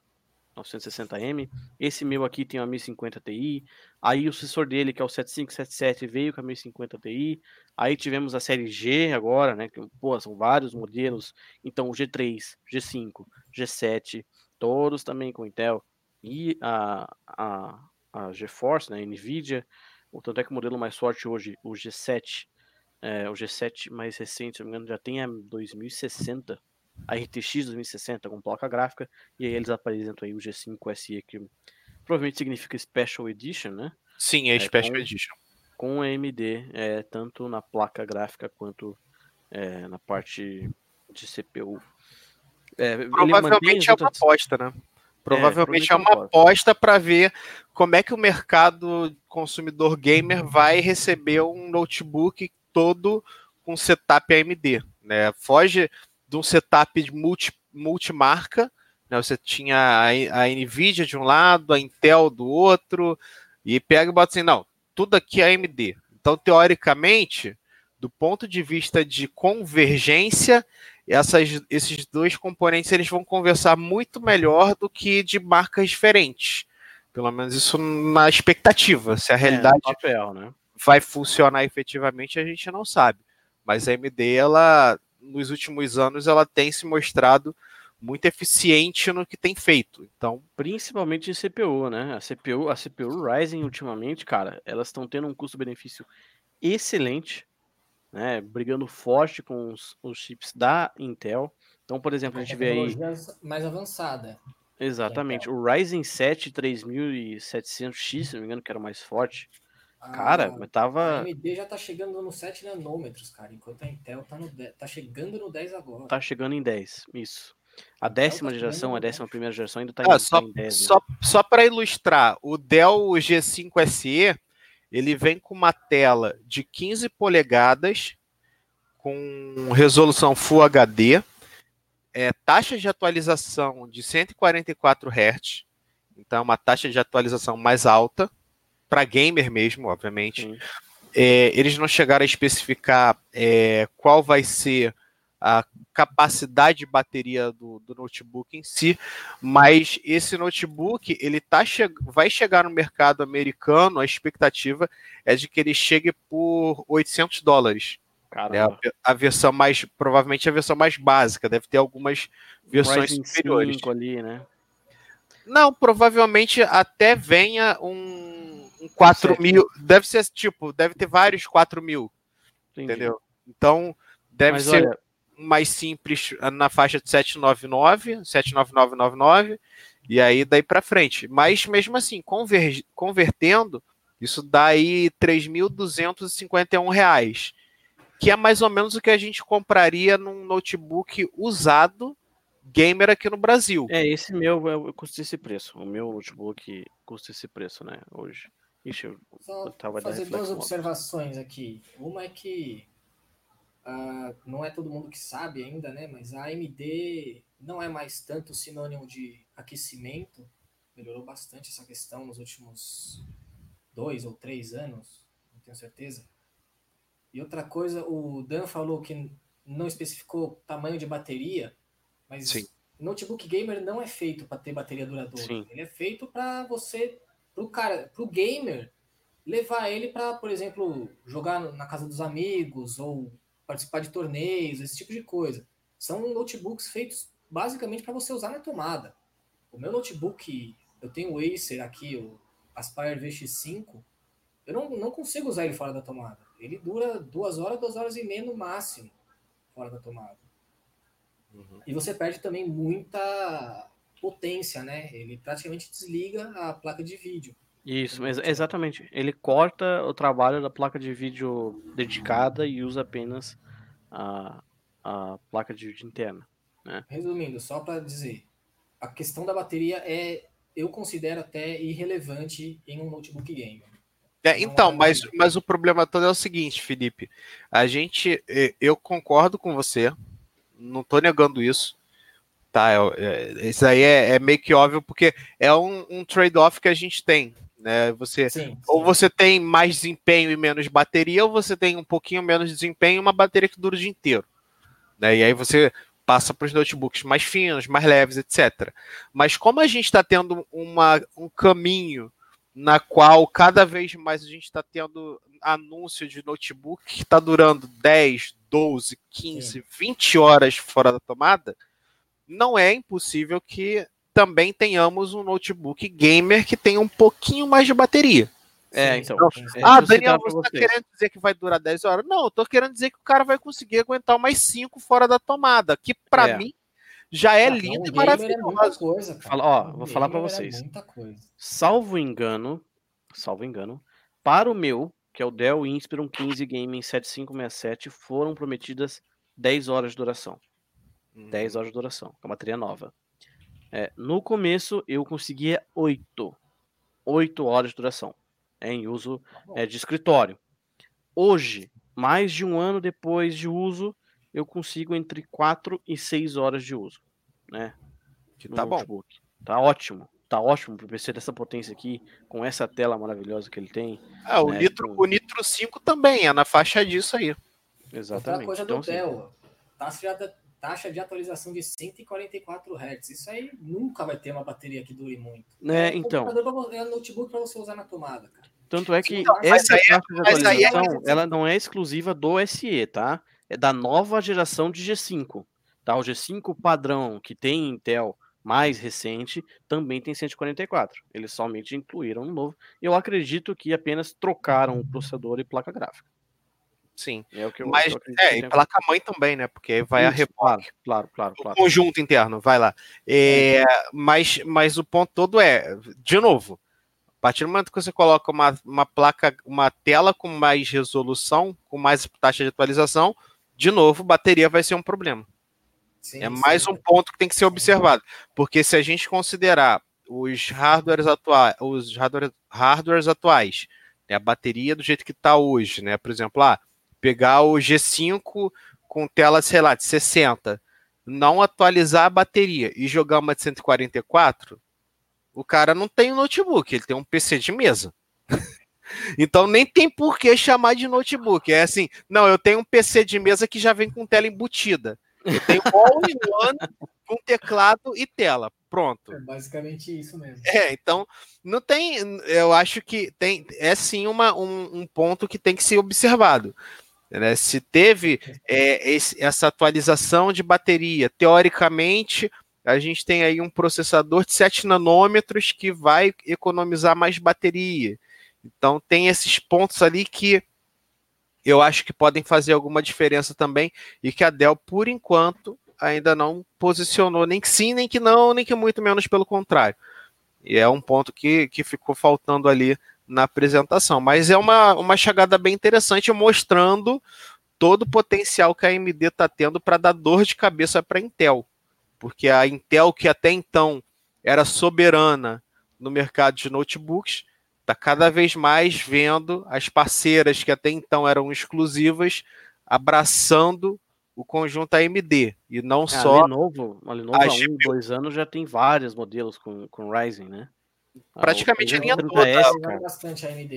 Speaker 1: 960M. Esse meu aqui tem uma 1050 Ti. Aí o sensor dele, que é o 7577, veio com a 1050 Ti. Aí tivemos a série G agora, né? Que, pô, são vários modelos. Então, o G3, G5, G7, todos também com Intel. E a, a, a GeForce, né? NVIDIA. O tanto é que o modelo mais forte hoje, o G7, é, o G7 mais recente, se não me engano, já tem a 2060 a RTX 2060 com placa gráfica, e aí eles apresentam aí o G5 SE, que provavelmente significa Special Edition, né?
Speaker 2: Sim, é, é Special com, Edition.
Speaker 1: Com AMD, é, tanto na placa gráfica quanto é, na parte de CPU.
Speaker 2: É, Provavelmente é uma aposta, né? Provavelmente é, é uma aposta para ver como é que o mercado consumidor gamer vai receber um notebook todo com setup AMD. Né? Foge de um setup de multi, multimarca. Né? Você tinha a, a Nvidia de um lado, a Intel do outro, e pega e bota assim: não, tudo aqui é AMD. Então, teoricamente, do ponto de vista de convergência, essas, esses dois componentes eles vão conversar muito melhor do que de marcas diferentes. Pelo menos isso na expectativa. Se a é, realidade é, papel, né? vai funcionar efetivamente, a gente não sabe. Mas a AMD, ela, nos últimos anos, ela tem se mostrado muito eficiente no que tem feito. Então,
Speaker 1: principalmente em CPU, né? A CPU, a CPU Ryzen ultimamente, cara, elas estão tendo um custo-benefício excelente né, brigando forte com os, os, chips da Intel. Então, por exemplo, a gente vê aí.
Speaker 3: mais avançada.
Speaker 1: Exatamente. O Ryzen 7 3700X, se não me engano, que era o mais forte. Ah, cara, mas tava.
Speaker 3: A AMD já tá chegando no 7 nanômetros, cara, enquanto a Intel tá, no 10, tá chegando no 10 agora.
Speaker 1: Tá chegando em 10, isso. A décima tá geração, a décima primeira geração ainda tá, ah,
Speaker 2: só,
Speaker 1: em 10.
Speaker 2: Né? Só, só para ilustrar, o Dell G5 SE ele vem com uma tela de 15 polegadas, com resolução Full HD, é, taxa de atualização de 144 Hz, então é uma taxa de atualização mais alta, para gamer mesmo, obviamente. É, eles não chegaram a especificar é, qual vai ser a capacidade de bateria do, do, notebook em si, mas esse notebook ele tá che vai chegar no mercado americano. A expectativa é de que ele chegue por 800 dólares. É a, a, versão mais, provavelmente a versão mais básica, deve ter algumas versões Ryzen superiores.
Speaker 1: ali, né?
Speaker 2: Não, provavelmente até venha um, um 4 mil. Deve ser tipo, deve ter vários 4 mil. Entendi. Entendeu? Então, deve Mas ser. Olha, mais simples na faixa de 799, 79999, e aí daí para frente. Mas mesmo assim, conver, convertendo, isso dá aí 3.251 reais, que é mais ou menos o que a gente compraria num notebook usado gamer aqui no Brasil.
Speaker 1: É, esse meu custa esse preço. O meu notebook custa esse preço, né, hoje.
Speaker 3: Ixi, eu, Só eu fazer duas observações aqui. Uma é que Uh, não é todo mundo que sabe ainda, né? Mas a AMD não é mais tanto sinônimo de aquecimento. Melhorou bastante essa questão nos últimos dois ou três anos, não tenho certeza. E outra coisa, o Dan falou que não especificou tamanho de bateria, mas Sim. notebook gamer não é feito para ter bateria duradoura. Sim. Ele é feito para você, para o cara, para o gamer, levar ele para, por exemplo, jogar na casa dos amigos ou participar de torneios, esse tipo de coisa. São notebooks feitos basicamente para você usar na tomada. O meu notebook, eu tenho o Acer aqui, o Aspire VX5, eu não, não consigo usar ele fora da tomada. Ele dura duas horas, duas horas e meia no máximo fora da tomada. Uhum. E você perde também muita potência, né? Ele praticamente desliga a placa de vídeo.
Speaker 1: Isso, mas exatamente. Ele corta o trabalho da placa de vídeo dedicada e usa apenas a, a placa de vídeo interna. Né?
Speaker 3: Resumindo, só para dizer, a questão da bateria é, eu considero até irrelevante em um notebook game.
Speaker 2: É, então, mas, mas o problema todo é o seguinte, Felipe. A gente, eu concordo com você, não estou negando isso. Tá, é, é, isso aí é, é, meio que óbvio, porque é um, um trade-off que a gente tem. Né? Você, sim, sim. Ou você tem mais desempenho e menos bateria, ou você tem um pouquinho menos desempenho e uma bateria que dura o dia inteiro. Né? E aí você passa para os notebooks mais finos, mais leves, etc. Mas como a gente está tendo uma, um caminho na qual cada vez mais a gente está tendo anúncio de notebook que está durando 10, 12, 15, Sim. 20 horas fora da tomada, não é impossível que também tenhamos um notebook gamer que tenha um pouquinho mais de bateria.
Speaker 1: É, então.
Speaker 2: É, ah, Daniel, você está querendo dizer que vai durar 10 horas? Não, eu tô querendo dizer que o cara vai conseguir aguentar mais 5 fora da tomada, que para é. mim já é ah, lindo e é maravilhoso.
Speaker 1: Coisa, Fala, ó, vou falar para é vocês. Salvo engano, salvo engano, para o meu, que é o Dell Inspiron 15 Gaming 7567, foram prometidas 10 horas de duração. Hum. 10 horas de duração, com a bateria nova. É, no começo eu conseguia 8. 8 horas de duração é, em uso tá é, de escritório. Hoje, mais de um ano depois de uso, eu consigo entre 4 e 6 horas de uso. Né?
Speaker 2: Que tá notebook. bom.
Speaker 1: Tá ótimo. Tá ótimo pro PC dessa potência aqui, com essa tela maravilhosa que ele tem.
Speaker 2: Ah, o, né? Nitro, com... o Nitro 5 também é na faixa disso aí.
Speaker 1: Exatamente.
Speaker 3: Outra coisa então, do assim, Dell, taxa, taxa de atualização de 144 Hz. Isso aí nunca vai ter uma bateria que dure muito.
Speaker 1: Né, é, então.
Speaker 3: É um notebook para você usar na tomada, cara.
Speaker 1: Tanto é que então, essa taxa é, de atualização, é... ela não é exclusiva do SE, tá? É da nova geração de G5. Tá? O G5 padrão que tem Intel mais recente também tem 144. Eles somente incluíram um novo. Eu acredito que apenas trocaram o processador e placa gráfica.
Speaker 2: Sim. É o que eu, Mas, eu é, e placa-mãe também, né? Porque vai Isso, a
Speaker 1: repor. Claro, claro, claro,
Speaker 2: conjunto interno, vai lá. É, mas, mas o ponto todo é, de novo, a partir do momento que você coloca uma, uma placa, uma tela com mais resolução, com mais taxa de atualização, de novo, bateria vai ser um problema. Sim, é mais sim. um ponto que tem que ser observado. Porque se a gente considerar os hardwares atuais, os hardware, hardwares atuais, né, a bateria do jeito que está hoje, né? Por exemplo, ah, pegar o G5 com tela, sei lá, de 60, não atualizar a bateria e jogar uma de 144, o cara não tem um notebook, ele tem um PC de mesa. *laughs* então nem tem por que chamar de notebook. É assim, não, eu tenho um PC de mesa que já vem com tela embutida. Eu tenho *laughs* all-in-one com teclado e tela. Pronto.
Speaker 3: É basicamente isso mesmo.
Speaker 2: É, então não tem. Eu acho que tem é sim uma, um, um ponto que tem que ser observado. Né? Se teve é, esse, essa atualização de bateria, teoricamente a gente tem aí um processador de 7 nanômetros que vai economizar mais bateria. Então tem esses pontos ali que eu acho que podem fazer alguma diferença também e que a Dell, por enquanto, ainda não posicionou nem que sim, nem que não, nem que muito menos pelo contrário. E é um ponto que, que ficou faltando ali na apresentação. Mas é uma, uma chegada bem interessante mostrando todo o potencial que a AMD está tendo para dar dor de cabeça para a Intel porque a Intel, que até então era soberana no mercado de notebooks, está cada vez mais vendo as parceiras que até então eram exclusivas abraçando o conjunto AMD e não é, só
Speaker 1: a Lenovo, a Lenovo há um, dois anos já tem vários modelos com, com Ryzen, né?
Speaker 2: Praticamente a linha toda. S,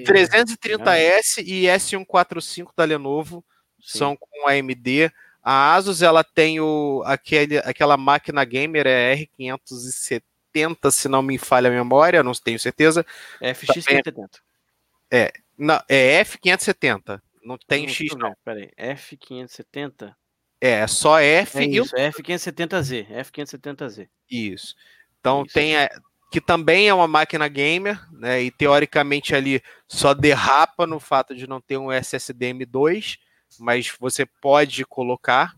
Speaker 2: 330S e S145 da Lenovo Sim. são com AMD. A Asus ela tem o, aquele, aquela máquina gamer é R570, se não me falha a memória, não tenho certeza.
Speaker 1: FX570.
Speaker 2: É, não, é F570. Não tem não, X, não.
Speaker 1: Peraí, F570?
Speaker 2: É, é só F
Speaker 1: é isso, e o... F570Z. F570Z.
Speaker 2: Isso. Então isso. tem. A, que também é uma máquina gamer, né? E teoricamente ali só derrapa no fato de não ter um SSD M2 mas você pode colocar.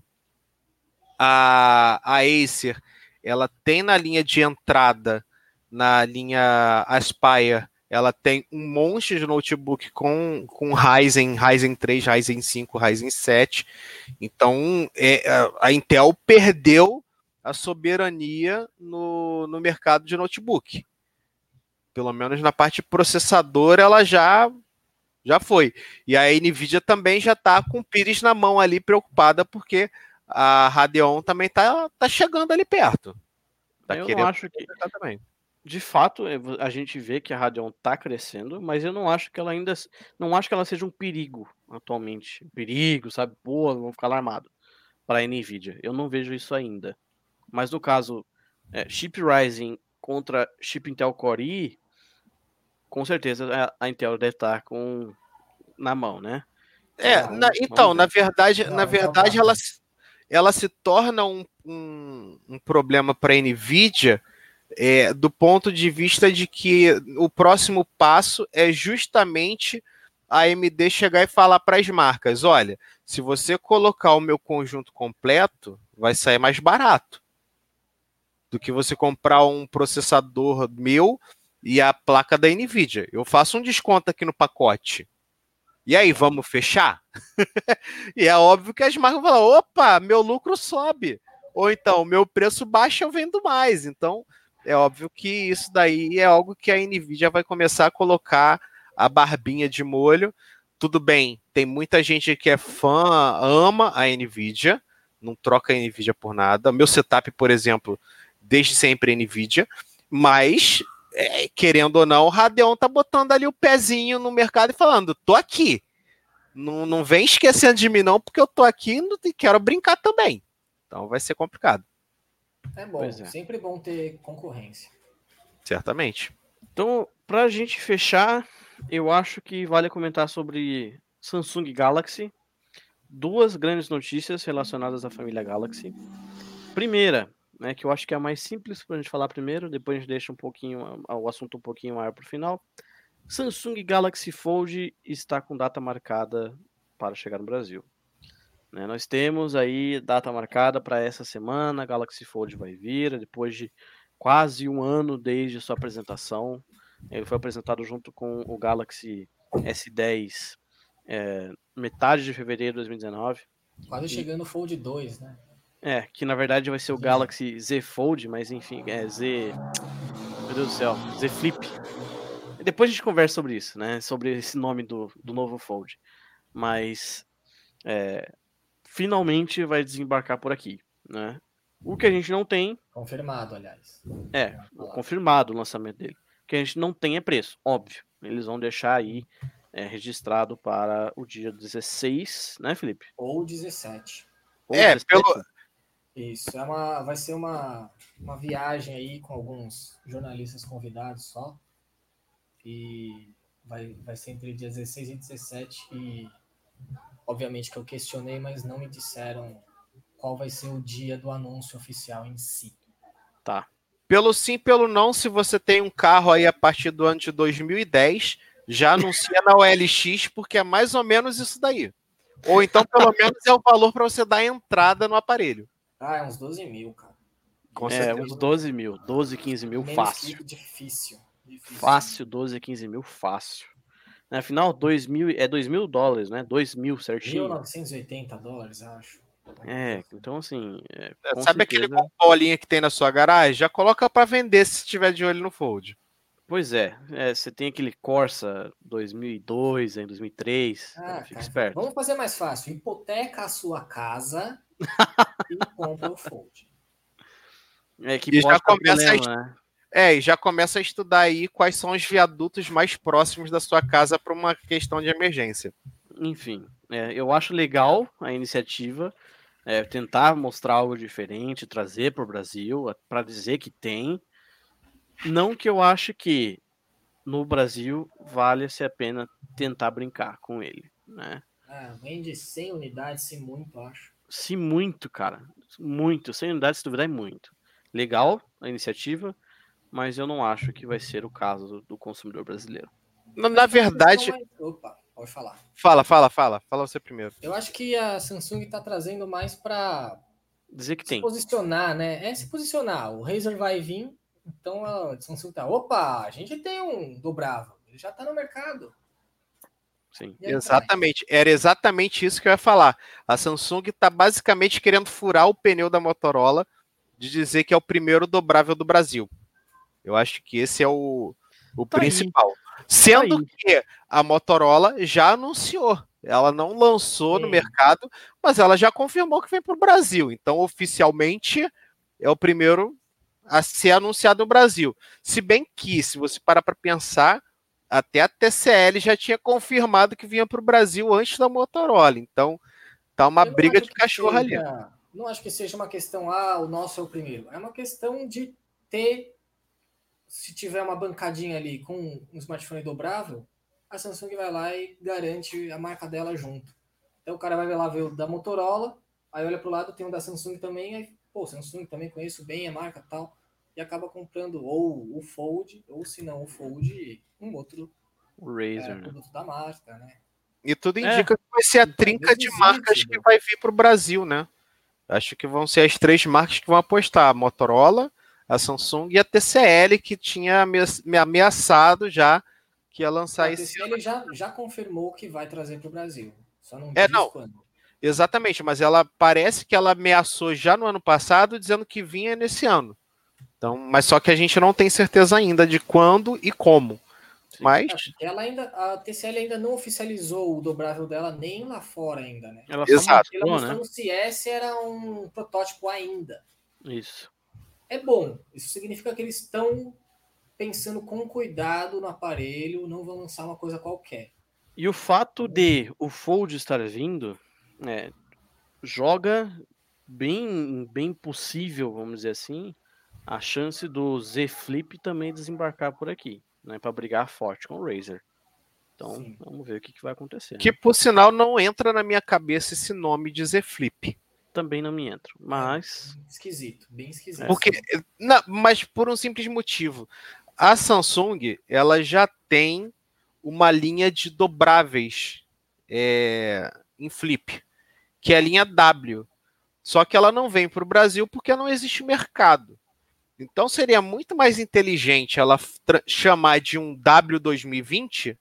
Speaker 2: A, a Acer, ela tem na linha de entrada, na linha Aspire, ela tem um monte de notebook com, com Ryzen, Ryzen 3, Ryzen 5, Ryzen 7. Então, é, a Intel perdeu a soberania no, no mercado de notebook. Pelo menos na parte processador, ela já já foi. E a Nvidia também já está com o Pires na mão ali, preocupada, porque a Radeon também está tá chegando ali perto.
Speaker 1: Tá eu não acho que. Também. De fato, a gente vê que a Radeon está crescendo, mas eu não acho que ela ainda. Não acho que ela seja um perigo atualmente. Perigo, sabe? Pô, vão ficar alarmado para a Nvidia. Eu não vejo isso ainda. Mas no caso, é, chip Rising contra chip Intel Core i, com certeza a Intel deve estar com na mão, né?
Speaker 2: É, então, na, então, na verdade, não, na verdade, ela, ela se torna um, um, um problema para a Nvidia é, do ponto de vista de que o próximo passo é justamente a AMD chegar e falar para as marcas: olha, se você colocar o meu conjunto completo, vai sair mais barato do que você comprar um processador meu e a placa da Nvidia. Eu faço um desconto aqui no pacote. E aí, vamos fechar? *laughs* e é óbvio que as marcas vão falar: opa, meu lucro sobe. Ou então, meu preço baixa, eu vendo mais. Então, é óbvio que isso daí é algo que a Nvidia vai começar a colocar a barbinha de molho. Tudo bem, tem muita gente que é fã, ama a Nvidia, não troca a Nvidia por nada. Meu setup, por exemplo, desde sempre Nvidia, mas é, querendo ou não, o Radeon tá botando ali o pezinho no mercado e falando: tô aqui. Não, não vem esquecendo de mim, não, porque eu tô aqui e quero brincar também. Então vai ser complicado.
Speaker 3: É bom, é. sempre bom ter concorrência.
Speaker 2: Certamente.
Speaker 1: Então, pra gente fechar, eu acho que vale comentar sobre Samsung Galaxy. Duas grandes notícias relacionadas à família Galaxy. Primeira, né, que eu acho que é a mais simples para a gente falar primeiro, depois a gente deixa um pouquinho o assunto um pouquinho maior para o final. Samsung Galaxy Fold está com data marcada para chegar no Brasil. Né, nós temos aí data marcada para essa semana, Galaxy Fold vai vir, depois de quase um ano desde sua apresentação. Ele foi apresentado junto com o Galaxy S10 é, metade de fevereiro de 2019.
Speaker 3: Quase chegando o Fold 2, né?
Speaker 1: É, que na verdade vai ser o Galaxy Z Fold, mas enfim, é Z. Meu Deus do céu, Z Flip. Depois a gente conversa sobre isso, né? Sobre esse nome do, do novo Fold. Mas é, finalmente vai desembarcar por aqui, né? O que a gente não tem.
Speaker 3: Confirmado, aliás.
Speaker 1: É, confirmado o lançamento dele. O que a gente não tem é preço, óbvio. Eles vão deixar aí é, registrado para o dia 16, né, Felipe?
Speaker 3: Ou 17.
Speaker 2: Ou é, 17. pelo,
Speaker 3: isso, é uma, vai ser uma, uma viagem aí com alguns jornalistas convidados só. E vai, vai ser entre dias 16 e 17. E obviamente que eu questionei, mas não me disseram qual vai ser o dia do anúncio oficial em si.
Speaker 2: Tá. Pelo sim, pelo não, se você tem um carro aí a partir do ano de 2010, já anuncia na OLX, porque é mais ou menos isso daí. Ou então, pelo menos, é o valor para você dar entrada no aparelho.
Speaker 3: Ah, é uns 12 mil, cara.
Speaker 1: Com é, uns 12 mil. 12, 15 mil Menos fácil.
Speaker 3: Difícil, difícil.
Speaker 1: Fácil, 12, 15 mil fácil. Afinal, 2 mil, é 2 mil dólares, né? 2 mil certinho.
Speaker 3: 1980 dólares, acho.
Speaker 1: É, então assim. É,
Speaker 2: é Sabe certeza... aquele bolinha que tem na sua garagem? Já coloca para vender se tiver de olho no Fold.
Speaker 1: Pois é, é, você tem aquele Corsa 2002, em 2003, ah, fica cara, esperto.
Speaker 3: Vamos fazer mais fácil, hipoteca a sua casa e compra o Fold.
Speaker 1: É que e já começa problema, a né?
Speaker 2: É, e já começa a estudar aí quais são os viadutos mais próximos da sua casa para uma questão de emergência.
Speaker 1: Enfim, é, eu acho legal a iniciativa, é, tentar mostrar algo diferente, trazer para o Brasil, para dizer que tem. Não que eu ache que no Brasil vale-se a pena tentar brincar com ele, né?
Speaker 3: Ah, vende 100 unidades, se muito, acho.
Speaker 1: Se muito, cara. Muito. 100 unidades, se duvidar, é muito. Legal a iniciativa, mas eu não acho que vai ser o caso do consumidor brasileiro.
Speaker 2: Na, na verdade.
Speaker 3: Opa, pode falar.
Speaker 2: Fala, fala, fala. Fala você primeiro.
Speaker 3: Eu acho que a Samsung está trazendo mais para
Speaker 1: dizer que
Speaker 3: se
Speaker 1: tem.
Speaker 3: posicionar, né? É se posicionar. O Razer vai vir, então a Samsung tá. Opa, a gente tem um dobrável. Ele já está no mercado.
Speaker 2: Sim. Exatamente. Era exatamente isso que eu ia falar. A Samsung está basicamente querendo furar o pneu da Motorola de dizer que é o primeiro dobrável do Brasil. Eu acho que esse é o, o tá principal. Aí. Sendo tá que a Motorola já anunciou. Ela não lançou Sim. no mercado, mas ela já confirmou que vem para o Brasil. Então, oficialmente, é o primeiro a ser anunciado no Brasil. Se bem que, se você parar para pensar, até a TCL já tinha confirmado que vinha para o Brasil antes da Motorola. Então, tá uma briga de cachorro seja, ali.
Speaker 3: Não acho que seja uma questão, ah, o nosso é o primeiro. É uma questão de ter, se tiver uma bancadinha ali com um smartphone dobrável, a Samsung vai lá e garante a marca dela junto. Então o cara vai lá ver o da Motorola, aí olha para o lado, tem um da Samsung também, aí, pô, Samsung também conheço bem a marca tal e acaba comprando ou o Fold, ou se não o Fold, um outro
Speaker 1: o Razer, é,
Speaker 3: né? produto da marca, né?
Speaker 2: E tudo é. indica é. que vai ser a então, trinca de marcas que vai vir para o Brasil, né? Acho que vão ser as três marcas que vão apostar: a Motorola, a Samsung e a TCL, que tinha me ameaçado já que ia lançar a esse.
Speaker 3: A TCL já, já confirmou que vai trazer para o Brasil. Só não
Speaker 2: é, não. quando. Exatamente, mas ela parece que ela ameaçou já no ano passado, dizendo que vinha nesse ano. Então, mas só que a gente não tem certeza ainda de quando e como. Mas
Speaker 3: ela ainda a TCL ainda não oficializou o dobrável dela nem lá fora ainda, né?
Speaker 2: Ela Exato.
Speaker 3: Ela mostrou né? se esse era um protótipo ainda.
Speaker 1: Isso.
Speaker 3: É bom. Isso significa que eles estão pensando com cuidado no aparelho, não vão lançar uma coisa qualquer.
Speaker 1: E o fato de o Fold estar vindo, né, joga bem, bem possível, vamos dizer assim, a chance do Z Flip também desembarcar por aqui, né, para brigar forte com o Razer. Então, Sim. vamos ver o que, que vai acontecer.
Speaker 2: Que né? por sinal não entra na minha cabeça esse nome de Z Flip.
Speaker 1: Também não me entra, mas
Speaker 3: esquisito, bem esquisito.
Speaker 2: Porque, não, mas por um simples motivo, a Samsung ela já tem uma linha de dobráveis é, em flip, que é a linha W. Só que ela não vem para o Brasil porque não existe mercado. Então seria muito mais inteligente ela chamar de um W 2020,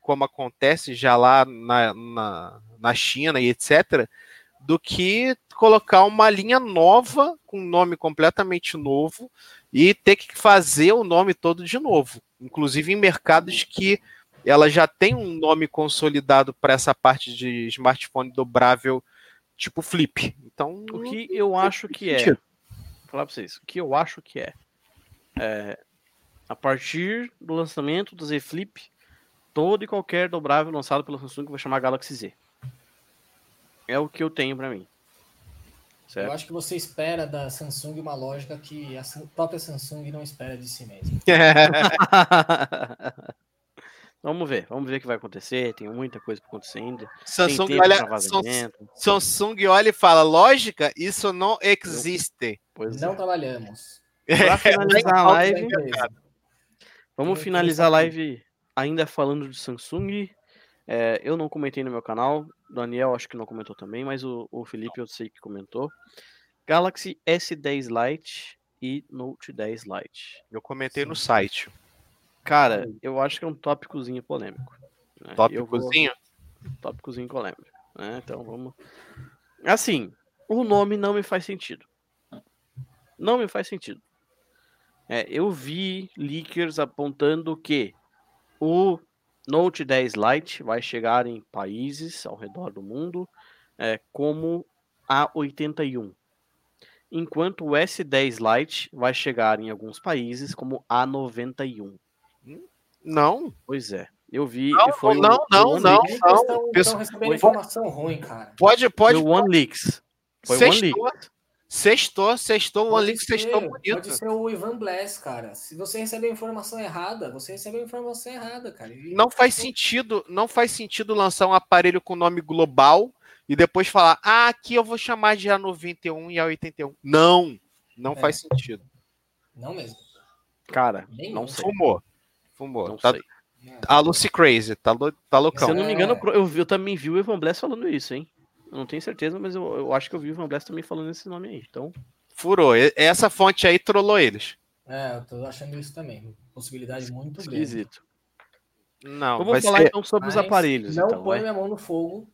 Speaker 2: como acontece já lá na, na, na China e etc., do que colocar uma linha nova, com um nome completamente novo, e ter que fazer o nome todo de novo. Inclusive em mercados que ela já tem um nome consolidado para essa parte de smartphone dobrável tipo flip. Então,
Speaker 1: o que eu acho que é, falar para vocês, o que eu acho que é, é a partir do lançamento do Z Flip, todo e qualquer dobrável lançado pela Samsung vai chamar Galaxy Z. É o que eu tenho para mim.
Speaker 3: Certo? Eu acho que você espera da Samsung uma lógica que a própria Samsung não espera de si mesma. *laughs*
Speaker 1: vamos ver, vamos ver o que vai acontecer. Tem muita coisa acontecendo.
Speaker 2: Samsung olha, Samsung olha e fala: lógica, isso não existe.
Speaker 3: Pois não é. trabalhamos. *laughs*
Speaker 1: Para finalizar a live, vamos finalizar a live ainda falando de Samsung. É, eu não comentei no meu canal, Daniel acho que não comentou também, mas o, o Felipe eu sei que comentou. Galaxy S10 Lite e Note 10 Lite.
Speaker 2: Eu comentei Sim. no site.
Speaker 1: Cara, eu acho que é um tópicozinho polêmico.
Speaker 2: Né? Tópicozinho?
Speaker 1: Vou... Tópicozinho polêmico. Né? Então vamos. Assim, o nome não me faz sentido. Não me faz sentido. É, eu vi leakers apontando que o Note 10 Lite vai chegar em países ao redor do mundo é, como A81, enquanto o S10 Lite vai chegar em alguns países como A91.
Speaker 2: Não.
Speaker 1: Pois é. Eu vi.
Speaker 2: Não,
Speaker 1: foi
Speaker 2: não,
Speaker 1: o,
Speaker 2: não,
Speaker 1: o
Speaker 2: não,
Speaker 3: não. Estão recebendo informação ruim, cara.
Speaker 2: Pode, pode.
Speaker 1: Foi o One Leaks.
Speaker 2: Foi o One Leaks. Sextou, sextou, o OneLink sextou bonito.
Speaker 3: Pode ser o Ivan Bless, cara. Se você recebeu a informação errada, você recebeu a informação errada, cara. E
Speaker 2: não faz sentido, não faz sentido lançar um aparelho com nome global e depois falar, ah, aqui eu vou chamar de A91 e A81. Não, não é. faz sentido.
Speaker 3: Não mesmo.
Speaker 1: Cara, Nem não
Speaker 2: sei. Fumou. Fumou.
Speaker 1: Não
Speaker 2: tá,
Speaker 1: sei.
Speaker 2: A Lucy Crazy, tá, tá loucão.
Speaker 1: Se eu não me engano, é. eu, eu também vi o Ivan Bless falando isso, hein? Não tenho certeza, mas eu, eu acho que eu vi o Van Blast também falando esse nome aí. Então.
Speaker 2: Furou. Essa fonte aí trollou eles.
Speaker 3: É, eu tô achando isso também. Possibilidade muito
Speaker 1: Esquisito.
Speaker 2: grande. Não,
Speaker 1: Vamos falar ser... então sobre mas os aparelhos.
Speaker 3: Não
Speaker 1: então,
Speaker 3: põe minha mão no fogo.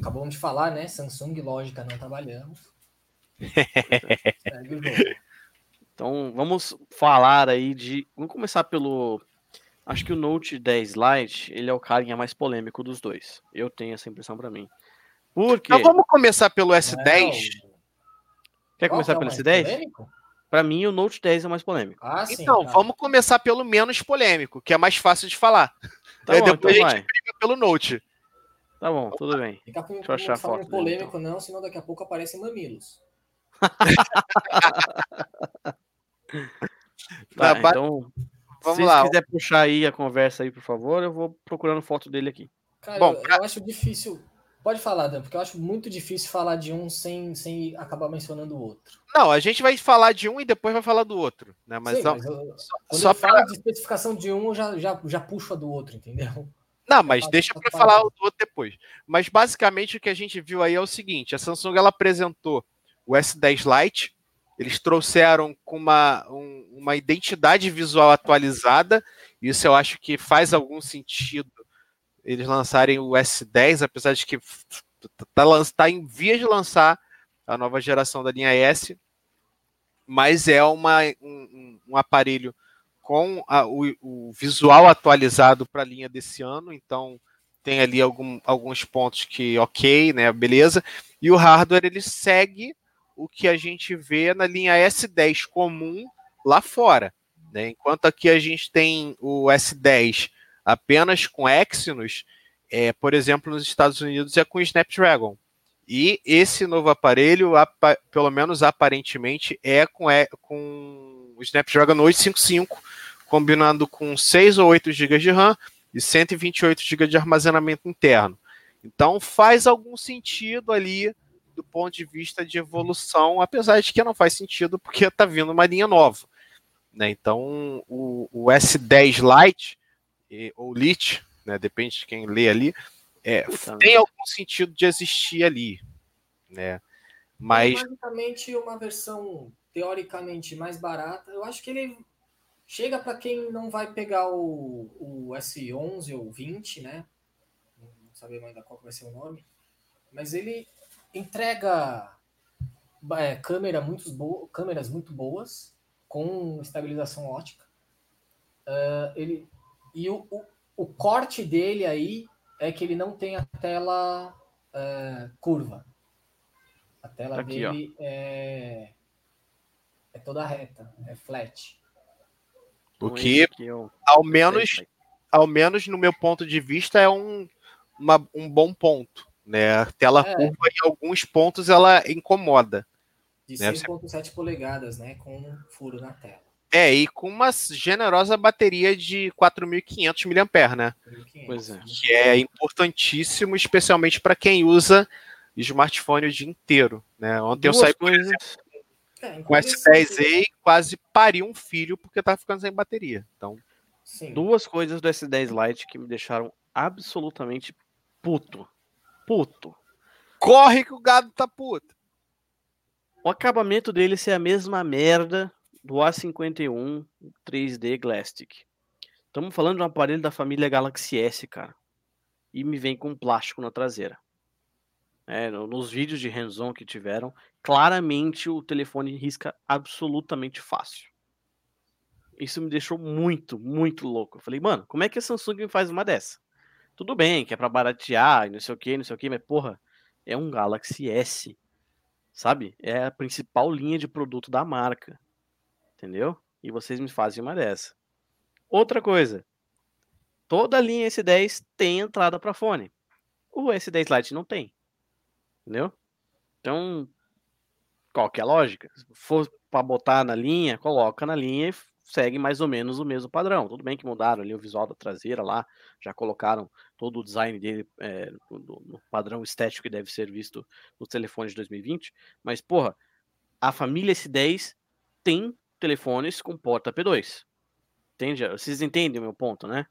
Speaker 3: Acabamos de falar, né? Samsung, lógica, não trabalhamos. *laughs*
Speaker 1: então vamos falar aí de. Vamos começar pelo. Acho que o Note 10 Lite ele é o carinha mais polêmico dos dois. Eu tenho essa impressão para mim. Por quê?
Speaker 2: Então vamos começar pelo S10.
Speaker 1: Quer Qual começar é pelo S10? Para mim, o Note 10 é mais polêmico.
Speaker 2: Ah, sim, então, tá. vamos começar pelo menos polêmico, que é mais fácil de falar. *laughs* Tá bom, depois então a gente briga pelo Note.
Speaker 1: Tá bom, tudo bem.
Speaker 3: Fica com, Deixa eu achar a foto. polêmico, dele, então. não, senão daqui a pouco aparecem mamilos. *laughs*
Speaker 1: tá, então, vamos se lá. quiser puxar aí a conversa aí, por favor, eu vou procurando foto dele aqui.
Speaker 3: Cara, Bom, eu, eu acho difícil Pode falar, Dan, porque eu acho muito difícil falar de um sem, sem acabar mencionando o outro.
Speaker 2: Não, a gente vai falar de um e depois vai falar do outro. Né? Mas, Sim, mas
Speaker 3: eu, só, quando só eu falo de especificação de um, eu já, já, já puxo a do outro, entendeu?
Speaker 2: Não, mas deixa para falar o do outro depois. Mas basicamente o que a gente viu aí é o seguinte: a Samsung ela apresentou o S10 Lite, eles trouxeram com uma, um, uma identidade visual atualizada. Isso eu acho que faz algum sentido eles lançarem o S10, apesar de que está tá em vias de lançar a nova geração da linha S. mas é uma, um, um aparelho com a, o, o, visual atualizado para a linha desse ano, então tem ali algum, alguns pontos que ok, né, beleza. E o hardware ele segue o que a gente vê na linha S10 comum lá fora. Né? Enquanto aqui a gente tem o S10 apenas com Exynos, é, por exemplo, nos Estados Unidos é com Snapdragon. E esse novo aparelho, pelo menos aparentemente, é com, é com o Snapdragon 855, combinando com 6 ou 8 GB de RAM e 128 GB de armazenamento interno. Então faz algum sentido ali do ponto de vista de evolução, apesar de que não faz sentido porque está vindo uma linha nova. Né? Então o, o S10 Lite, ou Lite, né? depende de quem lê ali, é, tem algum sentido de existir ali. Né? Mas...
Speaker 3: É basicamente uma versão teoricamente mais barata. Eu acho que ele chega para quem não vai pegar o, o S11 ou 20, né? Não sabemos ainda qual vai ser o nome. Mas ele entrega é, câmera muito bo câmeras muito boas, com estabilização ótica. Uh, ele, e o, o, o, corte dele aí é que ele não tem a tela uh, curva. A tela Aqui, dele é, é toda reta, é flat.
Speaker 2: O que, ao menos, ao menos no meu ponto de vista, é um, uma, um bom ponto. Né? A tela é. curva, em alguns pontos, ela incomoda.
Speaker 3: De né? 6,7 polegadas, né? Com um furo na tela.
Speaker 2: É, e com uma generosa bateria de 4.500 mAh, né? 4.500. Pois é. Que é importantíssimo, especialmente para quem usa smartphone o dia inteiro, né? Ontem Duas eu saí, por exemplo, é, com S10e e quase pari um filho porque tava ficando sem bateria. Então,
Speaker 1: Sim. duas coisas do S10 Lite que me deixaram absolutamente puto puto.
Speaker 2: Corre que o gado tá puto.
Speaker 1: O acabamento dele ser a mesma merda do A51 3D Glastick. Estamos falando de um aparelho da família Galaxy S, cara. E me vem com plástico na traseira. É, nos vídeos de hands-on que tiveram, claramente o telefone risca absolutamente fácil. Isso me deixou muito, muito louco. Eu falei, mano, como é que a Samsung faz uma dessa? Tudo bem, que é para baratear e não sei o que, não sei o que, mas porra, é um Galaxy S, sabe? É a principal linha de produto da marca, entendeu? E vocês me fazem uma dessa. Outra coisa, toda linha S10 tem entrada para fone. O S10 Lite não tem, entendeu? Então, qual que é a lógica? Se for para botar na linha, coloca na linha e segue mais ou menos o mesmo padrão. Tudo bem que mudaram ali o visual da traseira lá, já colocaram todo o design dele é, no, padrão estético que deve ser visto nos telefones de 2020, mas porra, a família S10 tem telefones com porta P2. Entende? Vocês entendem o meu ponto, né?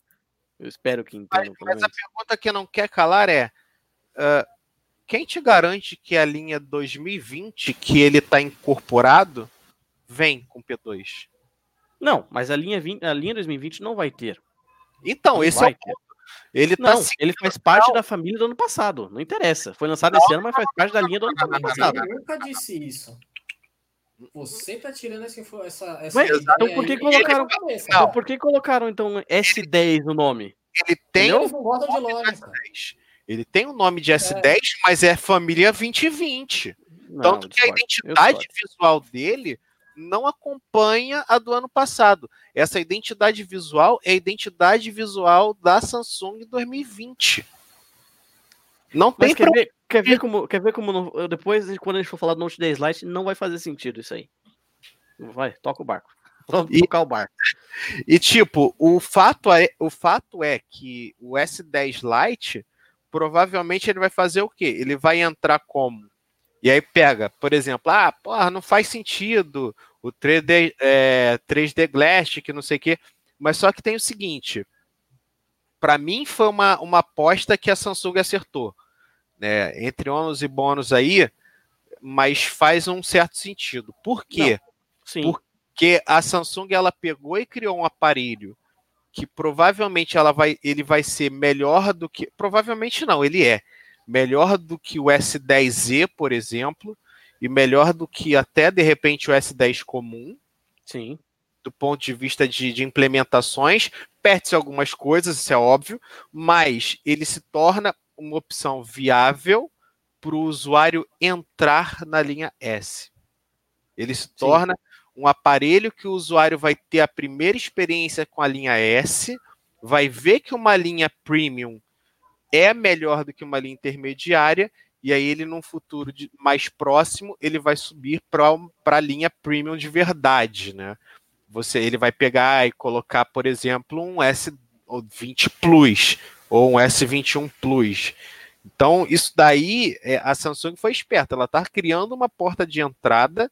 Speaker 1: Eu espero que entendam.
Speaker 2: Mas, mas a pergunta que não quer calar é: uh, quem te garante que a linha 2020 que ele está incorporado vem com P2?
Speaker 1: Não, mas a linha, 20, a linha 2020 não vai ter.
Speaker 2: Então, não esse é o ponto.
Speaker 1: Ele tá não, ele faz parte não. da família do ano passado. Não interessa. Foi lançado não, esse ano, mas faz parte da linha do ano passado.
Speaker 3: Eu nunca disse isso. Você tá tirando essa, essa, essa
Speaker 1: mas, então por que colocaram? Então por que colocaram então S10 no nome?
Speaker 2: Ele tem não gostam de lógica. Ele tem o um nome de S10, é. mas é família 2020. Tanto que a identidade visual dele não acompanha a do ano passado. Essa identidade visual é a identidade visual da Samsung 2020. Não tem
Speaker 1: quer, ver, quer ver como, quer ver como não, depois, quando a gente for falar do Note 10 Lite, não vai fazer sentido isso aí. Vai, toca o barco. *laughs* Vamos e, tocar o barco.
Speaker 2: E tipo, o fato é, o fato é que o S10 Lite provavelmente ele vai fazer o quê? Ele vai entrar como e aí pega, por exemplo, ah, porra, não faz sentido o 3D, é, 3D Glass, que não sei o quê. Mas só que tem o seguinte: para mim foi uma, uma aposta que a Samsung acertou. Né? Entre ônus e bônus aí, mas faz um certo sentido. Por quê? Porque a Samsung ela pegou e criou um aparelho que provavelmente ela vai, ele vai ser melhor do que. Provavelmente não, ele é melhor do que o S10e, por exemplo, e melhor do que até de repente o S10 comum.
Speaker 1: Sim.
Speaker 2: Do ponto de vista de, de implementações, perde-se algumas coisas, isso é óbvio, mas ele se torna uma opção viável para o usuário entrar na linha S. Ele se torna Sim. um aparelho que o usuário vai ter a primeira experiência com a linha S, vai ver que uma linha premium é melhor do que uma linha intermediária, e aí ele, num futuro de, mais próximo, ele vai subir para a linha premium de verdade, né? Você, ele vai pegar e colocar, por exemplo, um S20 Plus ou um S21 Plus. Então, isso daí, é, a Samsung foi esperta. Ela está criando uma porta de entrada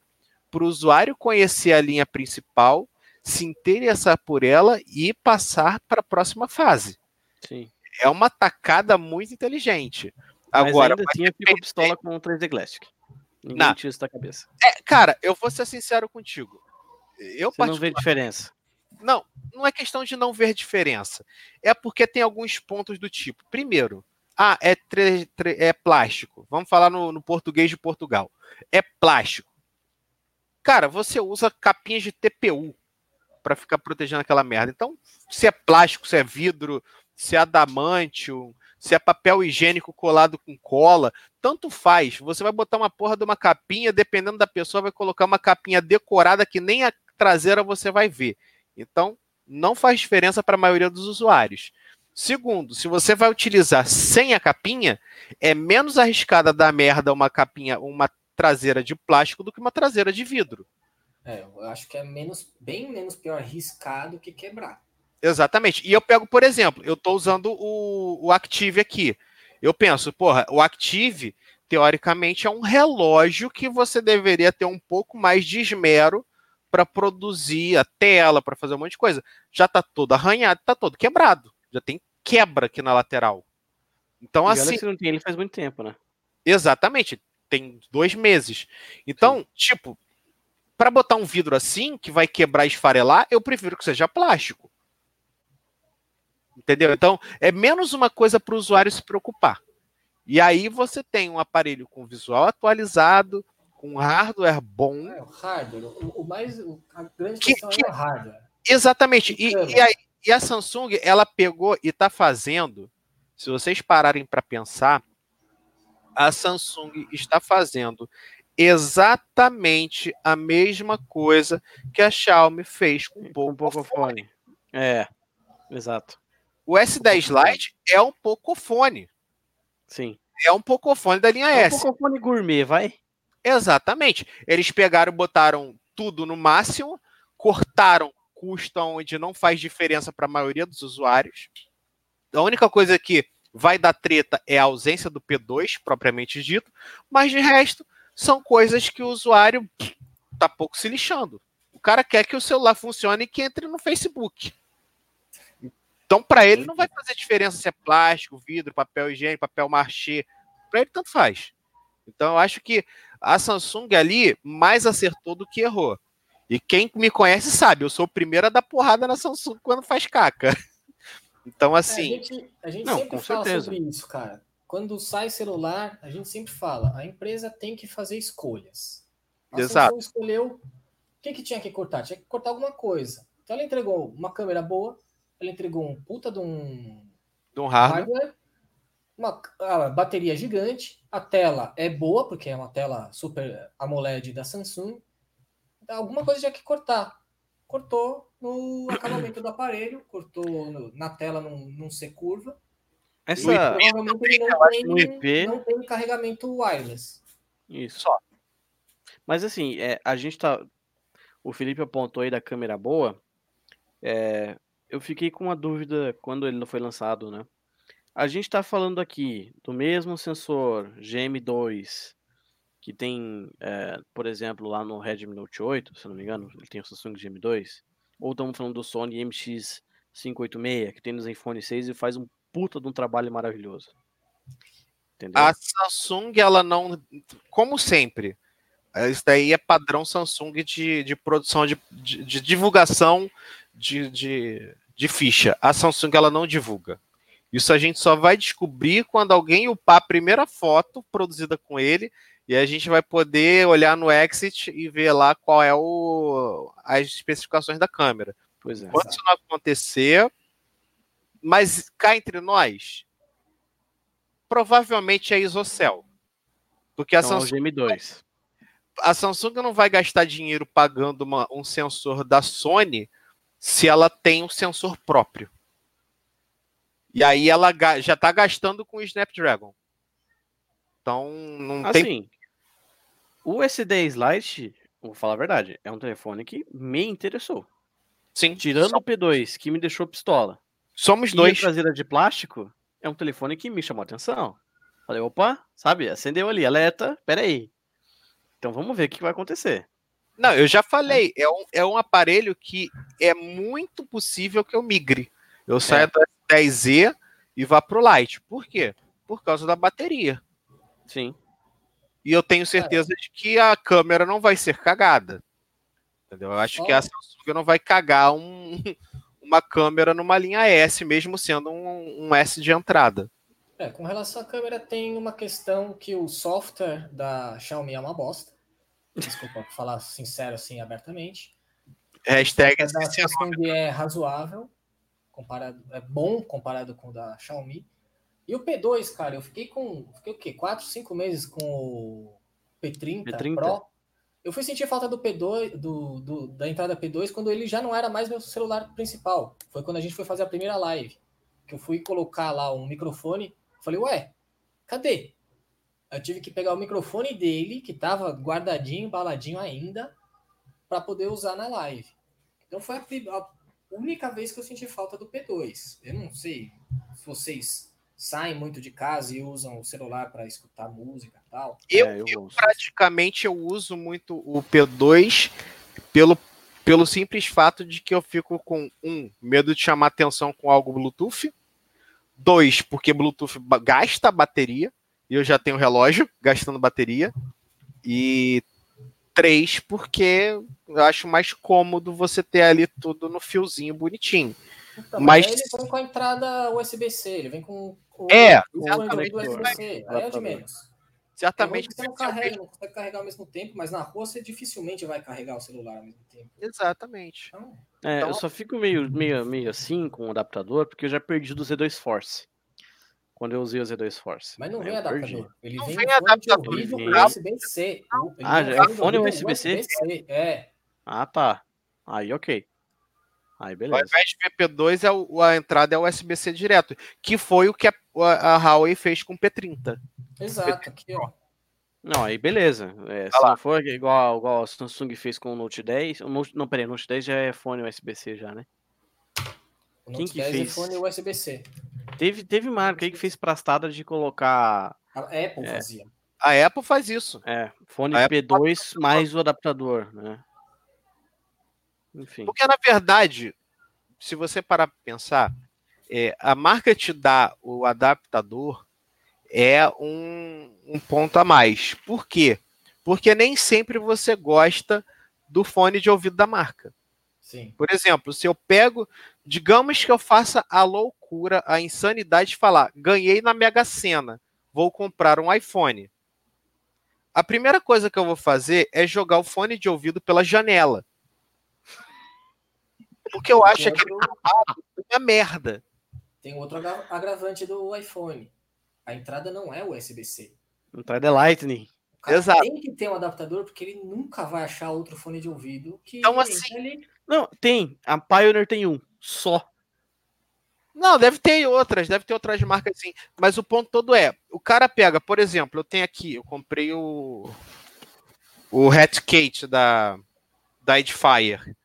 Speaker 2: para o usuário conhecer a linha principal, se interessar por ela e passar para a próxima fase.
Speaker 1: Sim.
Speaker 2: É uma tacada muito inteligente.
Speaker 1: Mas Agora, ainda assim, eu fico pistola com o 3D Classic. Ninguém não. tira isso da cabeça.
Speaker 2: É, cara, eu vou ser sincero contigo. Eu
Speaker 1: Você não vê diferença.
Speaker 2: Não, não é questão de não ver diferença. É porque tem alguns pontos do tipo. Primeiro, ah, é, é plástico. Vamos falar no, no português de Portugal. É plástico. Cara, você usa capinhas de TPU para ficar protegendo aquela merda. Então, se é plástico, se é vidro, se é adamantio, se é papel higiênico colado com cola, tanto faz. Você vai botar uma porra de uma capinha, dependendo da pessoa, vai colocar uma capinha decorada que nem a traseira você vai ver. Então, não faz diferença para a maioria dos usuários. Segundo, se você vai utilizar sem a capinha, é menos arriscada dar merda uma capinha, uma traseira de plástico do que uma traseira de vidro.
Speaker 3: É, eu acho que é menos, bem menos pior arriscado que quebrar.
Speaker 2: Exatamente. E eu pego, por exemplo, eu estou usando o, o Active aqui. Eu penso, porra, o Active, teoricamente, é um relógio que você deveria ter um pouco mais de esmero para produzir a tela, para fazer um monte de coisa. Já está todo arranhado, está todo quebrado. Já tem quebra aqui na lateral. Então, e assim.
Speaker 1: não tem ele faz muito tempo, né?
Speaker 2: Exatamente. Tem dois meses. Então, Sim. tipo, para botar um vidro assim, que vai quebrar e esfarelar, eu prefiro que seja plástico. Entendeu? Então, é menos uma coisa para o usuário se preocupar. E aí você tem um aparelho com visual atualizado, com hardware bom.
Speaker 3: É, o hardware. O, o mais, a grande que, questão que, é o hardware.
Speaker 2: Exatamente. E, e, a, e a Samsung, ela pegou e está fazendo, se vocês pararem para pensar, a Samsung está fazendo exatamente a mesma coisa que a Xiaomi fez com o Pocophone.
Speaker 1: É, exato.
Speaker 2: O S10 Lite é um Pocophone.
Speaker 1: Sim.
Speaker 2: É um Pocophone da linha é S.
Speaker 1: Um Pocophone gourmet, vai?
Speaker 2: Exatamente. Eles pegaram, botaram tudo no máximo, cortaram custo onde não faz diferença para a maioria dos usuários. A única coisa que vai dar treta é a ausência do P2, propriamente dito, mas de resto, são coisas que o usuário tá pouco se lixando. O cara quer que o celular funcione e que entre no Facebook. Então, para ele, não vai fazer diferença se é plástico, vidro, papel higiênico, papel marchê. Para ele, tanto faz. Então, eu acho que a Samsung ali mais acertou do que errou. E quem me conhece sabe, eu sou o primeiro a dar porrada na Samsung quando faz caca. *laughs* Então, assim.
Speaker 3: É, a gente, a gente não, sempre fala certeza. sobre isso, cara. Quando sai celular, a gente sempre fala, a empresa tem que fazer escolhas. A
Speaker 2: Exato.
Speaker 3: Samsung escolheu o que, que tinha que cortar? Tinha que cortar alguma coisa. Então ela entregou uma câmera boa, ela entregou um puta de um,
Speaker 2: de um hardware, hardware
Speaker 3: uma a bateria gigante, a tela é boa, porque é uma tela super AMOLED da Samsung. Alguma coisa tinha que cortar. Cortou no *coughs* acabamento do aparelho, cortou no, na tela não, não ser curva.
Speaker 1: Essa
Speaker 3: e, provavelmente não tem, IP... não tem carregamento wireless.
Speaker 1: Isso. Só. Mas assim, é, a gente tá. O Felipe apontou aí da câmera boa. É, eu fiquei com uma dúvida quando ele não foi lançado, né? A gente está falando aqui do mesmo sensor GM2 que tem, é, por exemplo, lá no Redmi Note 8, se não me engano, ele tem o Samsung GM2, ou estamos falando do Sony MX586, que tem no Zenfone 6 e faz um puta de um trabalho maravilhoso.
Speaker 2: Entendeu? A Samsung, ela não, como sempre, isso daí é padrão Samsung de, de produção, de, de, de divulgação de, de, de ficha. A Samsung ela não divulga. Isso a gente só vai descobrir quando alguém upar a primeira foto produzida com ele E a gente vai poder olhar no exit e ver lá qual é o, as especificações da câmera. Pois é. Quando isso não acontecer, mas cá entre nós, provavelmente é Isocel. Porque a então, Samsung.
Speaker 1: M2.
Speaker 2: A Samsung não vai gastar dinheiro pagando uma, um sensor da Sony se ela tem um sensor próprio. E aí ela já está gastando com o Snapdragon. Então não assim, tem.
Speaker 1: O SD Slide, vou falar a verdade, é um telefone que me interessou.
Speaker 2: Sim.
Speaker 1: Tirando só... o P2, que me deixou pistola.
Speaker 2: Somos dois.
Speaker 1: a traseira de plástico é um telefone que me chamou a atenção. Falei, opa, sabe, acendeu ali, alerta, peraí. Então vamos ver o que vai acontecer.
Speaker 2: Não, eu já falei, é um, é um aparelho que é muito possível que eu migre. Eu saia é. do S10Z e vá pro Lite. Por quê? Por causa da bateria.
Speaker 1: Sim.
Speaker 2: E eu tenho certeza é. de que a câmera não vai ser cagada. Entendeu? Eu acho oh. que a Samsung não vai cagar um, *laughs* uma câmera numa linha S, mesmo sendo um, um S de entrada.
Speaker 3: É, com relação à câmera, tem uma questão que o software da Xiaomi é uma bosta. Desculpa *laughs* falar sincero assim abertamente.
Speaker 2: Hashtag
Speaker 3: a da Samsung é razoável, comparado, é bom comparado com o da Xiaomi. E o P2, cara, eu fiquei com. Fiquei o quê? 4, 5 meses com o P30, P30, Pro. Eu fui sentir falta do P2, do, do, da entrada P2, quando ele já não era mais meu celular principal. Foi quando a gente foi fazer a primeira live. Que eu fui colocar lá um microfone. Falei, ué, cadê? Eu tive que pegar o microfone dele, que estava guardadinho, embaladinho ainda, para poder usar na live. Então foi a, a única vez que eu senti falta do P2. Eu não sei se vocês saem muito de casa e usam o celular para escutar música e tal.
Speaker 2: Eu, é, eu, eu praticamente eu uso muito o P2 pelo, pelo simples fato de que eu fico com um medo de chamar atenção com algo Bluetooth, dois porque Bluetooth gasta bateria e eu já tenho relógio gastando bateria e três porque eu acho mais cômodo você ter ali tudo no fiozinho bonitinho.
Speaker 3: Então, mas ele vem com a entrada USB-C, ele vem com
Speaker 2: o, é,
Speaker 3: exatamente. USB-C, aí é de menos.
Speaker 2: Certamente.
Speaker 3: Você não carrega, não consegue carregar ao mesmo tempo, mas na rua você dificilmente vai carregar o celular ao mesmo tempo.
Speaker 2: Exatamente.
Speaker 1: Então, é, então... eu só fico meio, meio, meio assim com o adaptador, porque eu já perdi do Z2 Force. Quando eu usei o Z2 Force.
Speaker 3: Mas não vem adaptador.
Speaker 2: Ele não vem, vem adaptador.
Speaker 3: USB-C.
Speaker 1: Ah, já é fone USB-C?
Speaker 3: USB é.
Speaker 1: Ah, tá. Aí, ok. Aí, beleza. Ao
Speaker 2: invés de VP2, é o, a entrada é USB-C direto, que foi o que a, a, a Huawei fez com o P30.
Speaker 3: Exato, aqui, ó.
Speaker 1: Não, aí beleza. É, se lá. não for igual, igual a Samsung fez com o Note 10, o Note, não, peraí, o Note 10 já é fone USB-C já, né?
Speaker 3: O Note Quem que 10 é fez? é fone USB-C.
Speaker 1: Teve, teve marca aí que fez prastada de colocar.
Speaker 3: A Apple é, fazia.
Speaker 2: A Apple faz isso.
Speaker 1: É, fone a P2 mais o adaptador, né?
Speaker 2: Enfim. Porque, na verdade, se você parar para pensar, é, a marca te dá o adaptador é um, um ponto a mais. Por quê? Porque nem sempre você gosta do fone de ouvido da marca.
Speaker 3: Sim.
Speaker 2: Por exemplo, se eu pego, digamos que eu faça a loucura, a insanidade de falar, ganhei na Mega Sena, vou comprar um iPhone. A primeira coisa que eu vou fazer é jogar o fone de ouvido pela janela. Porque eu acho que é uma merda.
Speaker 3: Tem outro agravante do iPhone. A entrada não é USB-C.
Speaker 1: A entrada é Lightning.
Speaker 3: Exato. tem que ter um adaptador porque ele nunca vai achar outro fone de ouvido que
Speaker 2: então, assim,
Speaker 1: ele... Não, tem. A Pioneer tem um só.
Speaker 2: Não, deve ter outras, deve ter outras marcas sim. Mas o ponto todo é, o cara pega, por exemplo, eu tenho aqui, eu comprei o o Hatcate da da Edifier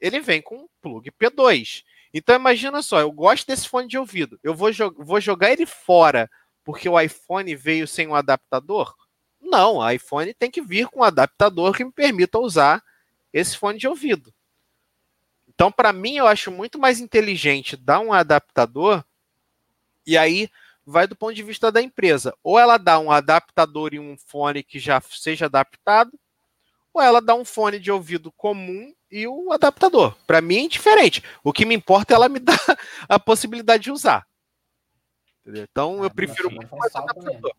Speaker 2: ele vem com um plug P2. Então imagina só, eu gosto desse fone de ouvido. Eu vou, jo vou jogar ele fora porque o iPhone veio sem um adaptador? Não, o iPhone tem que vir com um adaptador que me permita usar esse fone de ouvido. Então, para mim, eu acho muito mais inteligente dar um adaptador e aí vai do ponto de vista da empresa. Ou ela dá um adaptador e um fone que já seja adaptado, ou ela dá um fone de ouvido comum e o adaptador. Para mim é indiferente. O que me importa é ela me *laughs* dar a possibilidade de usar. Entendeu? Então ah, eu prefiro muito mais adaptador.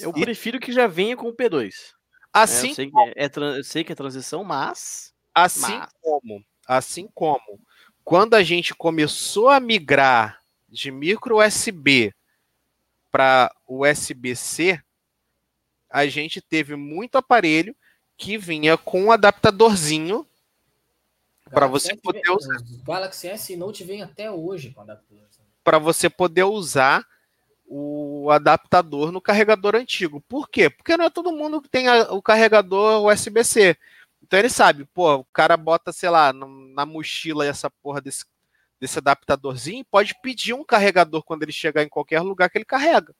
Speaker 1: eu prefiro que já venha com o P2.
Speaker 2: Assim, é, eu,
Speaker 1: sei que é, é, eu sei que é transição, mas.
Speaker 2: Assim mas... como, assim como, quando a gente começou a migrar de micro USB para USB-C, a gente teve muito aparelho que vinha com um adaptadorzinho para você poder vem, usar.
Speaker 3: O Galaxy S Note vem até hoje com adaptador.
Speaker 2: Para você poder usar o adaptador no carregador antigo. Por quê? Porque não é todo mundo que tem a, o carregador USB-C. Então ele sabe, pô, o cara bota, sei lá, na mochila essa porra desse, desse adaptadorzinho, pode pedir um carregador quando ele chegar em qualquer lugar que ele carrega.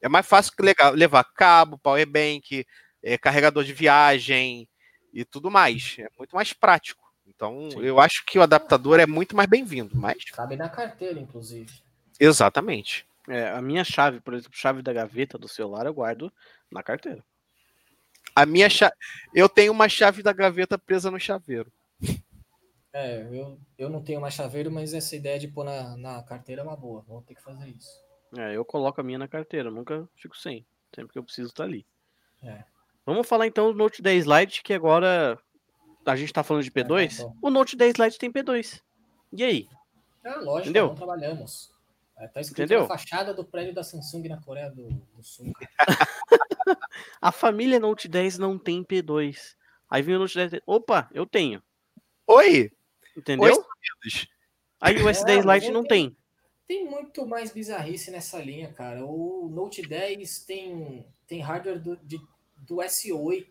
Speaker 2: É mais fácil que levar cabo, powerbank, é, carregador de viagem e tudo mais. É muito mais prático. Então, Sim. eu acho que o adaptador é muito mais bem-vindo. Mas...
Speaker 3: Cabe na carteira, inclusive.
Speaker 2: Exatamente.
Speaker 1: É, a minha chave, por exemplo, chave da gaveta do celular, eu guardo na carteira.
Speaker 2: A minha chave. Eu tenho uma chave da gaveta presa no chaveiro.
Speaker 3: É, eu, eu não tenho mais chaveiro, mas essa ideia de pôr na, na carteira é uma boa. Vou ter que fazer isso.
Speaker 1: É, eu coloco a minha na carteira, nunca fico sem. Sempre que eu preciso estar tá ali. É. Vamos falar então do Note 10 Lite, que agora a gente tá falando de P2. É, tá o Note 10 Lite tem P2. E aí?
Speaker 3: É lógico, Entendeu? não trabalhamos. É, tá escrito Entendeu? na fachada do prédio da Samsung na Coreia do, do Sul. *laughs*
Speaker 1: a família Note 10 não tem P2. Aí vem o Note 10. Opa, eu tenho.
Speaker 2: Oi!
Speaker 1: Entendeu? Oi, aí o S10 é, Lite não tem. tem.
Speaker 3: Tem muito mais bizarrice nessa linha, cara. O Note 10 tem, tem hardware do, de, do S8.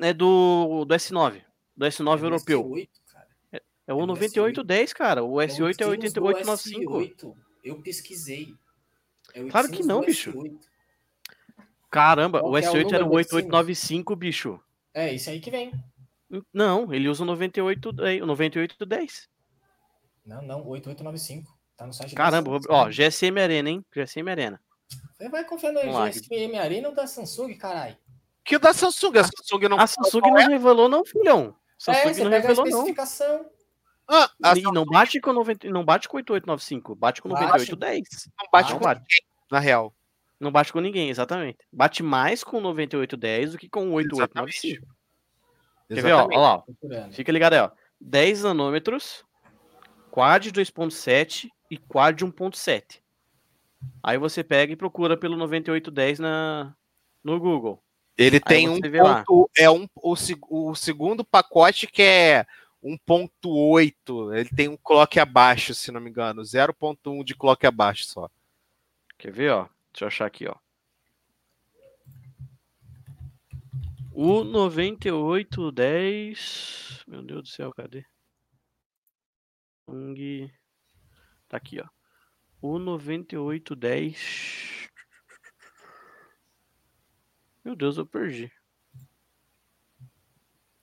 Speaker 1: É do, do S9. Do S9 é europeu. S8, cara. É, é o é 9810, cara. O S8 é 8895.
Speaker 3: Eu pesquisei.
Speaker 1: É claro que não, bicho. Caramba, Qual o S8 é o era o 8895, bicho.
Speaker 3: É, isso aí que vem.
Speaker 1: Não, ele usa o 9810. 9810.
Speaker 3: Não, não, 8895. Tá no site
Speaker 1: Caramba, ó, GSM Arena, hein? GSM Arena.
Speaker 3: Você vai confiar no GSM Arena ou da Samsung, caralho?
Speaker 2: Que o da Samsung? A Samsung não,
Speaker 1: a Samsung não revelou, não, filhão.
Speaker 3: É, Samsung é, não revelou, a especificação. Não.
Speaker 1: Ah, e não bate com 90, não bate com 8895, bate com 9810.
Speaker 2: Não bate não com bate. na real.
Speaker 1: Não bate com ninguém, exatamente. Bate mais com 9810 do que com 8895. Quer ver, ó, ó lá, ó. Fica ligado aí, ó. 10 nanômetros, quad 2.7 e quad 1.7. Aí você pega e procura pelo 9810 na no Google.
Speaker 2: Ele aí tem um ponto, é um o, o segundo pacote que é 1.8. Ele tem um clock abaixo, se não me engano. 0.1 de clock abaixo só.
Speaker 1: Quer ver, ó? Deixa eu achar aqui, ó. O 9810. Meu Deus do céu, cadê? Ung. Tá aqui, ó. O 9810. Meu Deus, eu perdi.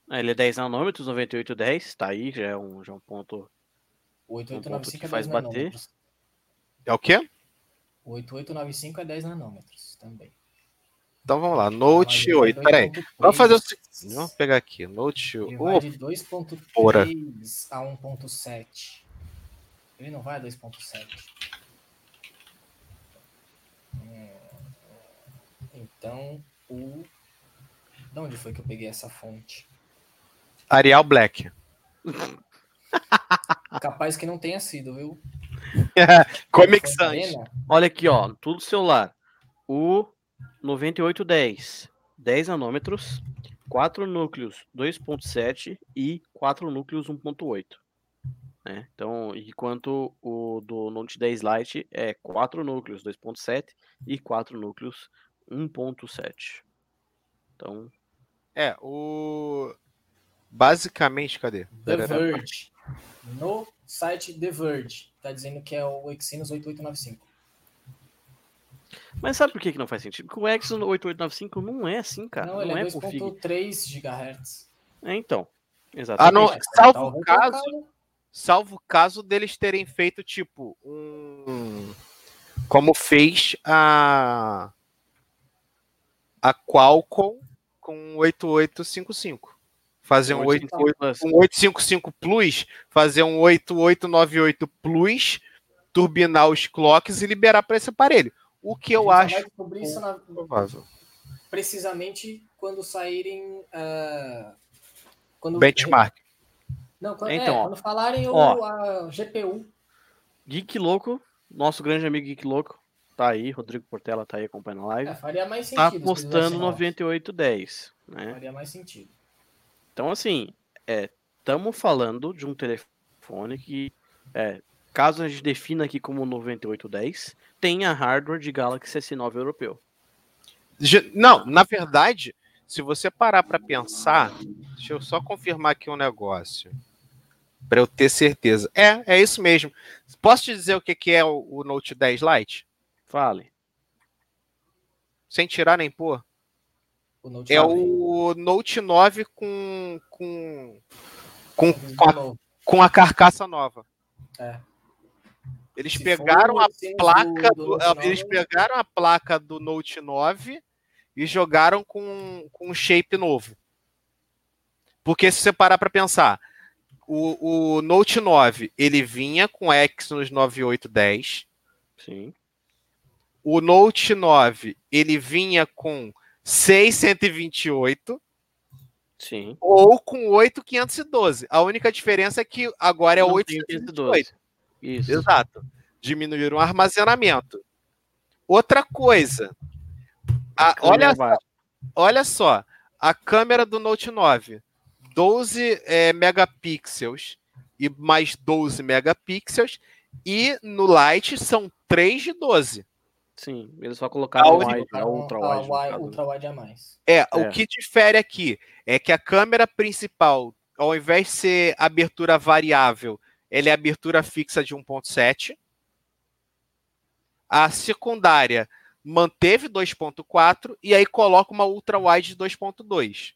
Speaker 1: Ah, ele é 10 nanômetros, 9810, tá aí, já é um, já é um ponto.
Speaker 3: O 8895 um é faz bater.
Speaker 2: É o quê?
Speaker 3: O 8895 é 10 nanômetros também.
Speaker 2: Então vamos lá, Note 8. Peraí. Vamos fazer o seguinte. Vamos pegar aqui. Note
Speaker 3: 8. Ele vai de 2.3 a 1.7. Ele não vai a 2.7. Hum, então, o. De onde foi que eu peguei essa fonte?
Speaker 2: Arial Black.
Speaker 3: Capaz que não tenha sido, viu? *laughs*
Speaker 2: Comic Sans.
Speaker 1: Olha aqui, ó, tudo celular. O 9810, 10 nanômetros, 4 núcleos 2.7 e 4 núcleos 1.8. Né? Então, enquanto o do Note 10 Lite é 4 núcleos 2.7 e 4 núcleos 1.7. Então,
Speaker 2: é, o Basicamente, cadê?
Speaker 3: The Verge. No site The Verge. Tá dizendo que é o Exynos 8895.
Speaker 1: Mas sabe por que, que não faz sentido? Porque o Exynos 8895 não é assim, cara. Não,
Speaker 3: não ele é, é 2.3 GHz.
Speaker 1: É, então. Exatamente. Ah,
Speaker 2: não, salvo tá caso, salvo caso deles terem feito tipo um como fez a a Qualcomm com 8855 fazer um, 8, 8, um 855 Plus, fazer um 8898 Plus, turbinar os clocks e liberar para esse aparelho. O que eu acho. Vai
Speaker 3: descobrir isso na... provável. Precisamente quando saírem. Uh...
Speaker 2: Quando... Benchmark.
Speaker 3: Não, quando, então, é, quando falarem ó, o, a GPU.
Speaker 1: Geek Louco, nosso grande amigo Geek Louco, tá aí, Rodrigo Portela tá aí acompanhando a live. É,
Speaker 3: faria mais tá
Speaker 1: sentido. Tá postando 9810, né?
Speaker 3: Faria mais sentido.
Speaker 1: Então, assim, estamos é, falando de um telefone que, é, caso a gente defina aqui como 9810, tem a hardware de Galaxy S9 europeu.
Speaker 2: Não, na verdade, se você parar para pensar, deixa eu só confirmar aqui um negócio para eu ter certeza. É, é isso mesmo. Posso te dizer o que, que é o, o Note 10 Lite?
Speaker 1: Fale.
Speaker 2: Sem tirar nem pôr. O é 9. o Note 9 com com com, com, a, com a carcaça nova. É. Eles Se pegaram a placa do, do, do eles pegaram a placa do Note 9 e jogaram com, com um shape novo. Porque se você parar para pensar, o, o Note 9 ele vinha com Exynos 9810.
Speaker 1: Sim.
Speaker 2: O Note 9 ele vinha com 6128.
Speaker 1: Sim.
Speaker 2: Ou com 8512. A única diferença é que agora é 8512.
Speaker 1: Isso.
Speaker 2: Exato. Diminuíram o armazenamento. Outra coisa. A, olha, só, olha só. A câmera do Note 9. 12 é, megapixels e mais 12 megapixels. E no Lite são 3 de 12.
Speaker 1: Sim, eles só colocaram wide, né? ultra wide.
Speaker 3: A ultra wide a mais.
Speaker 2: É, é, o que difere aqui é que a câmera principal, ao invés de ser abertura variável, ela é abertura fixa de 1.7. A secundária manteve 2.4 e aí coloca uma ultra wide de 2.2.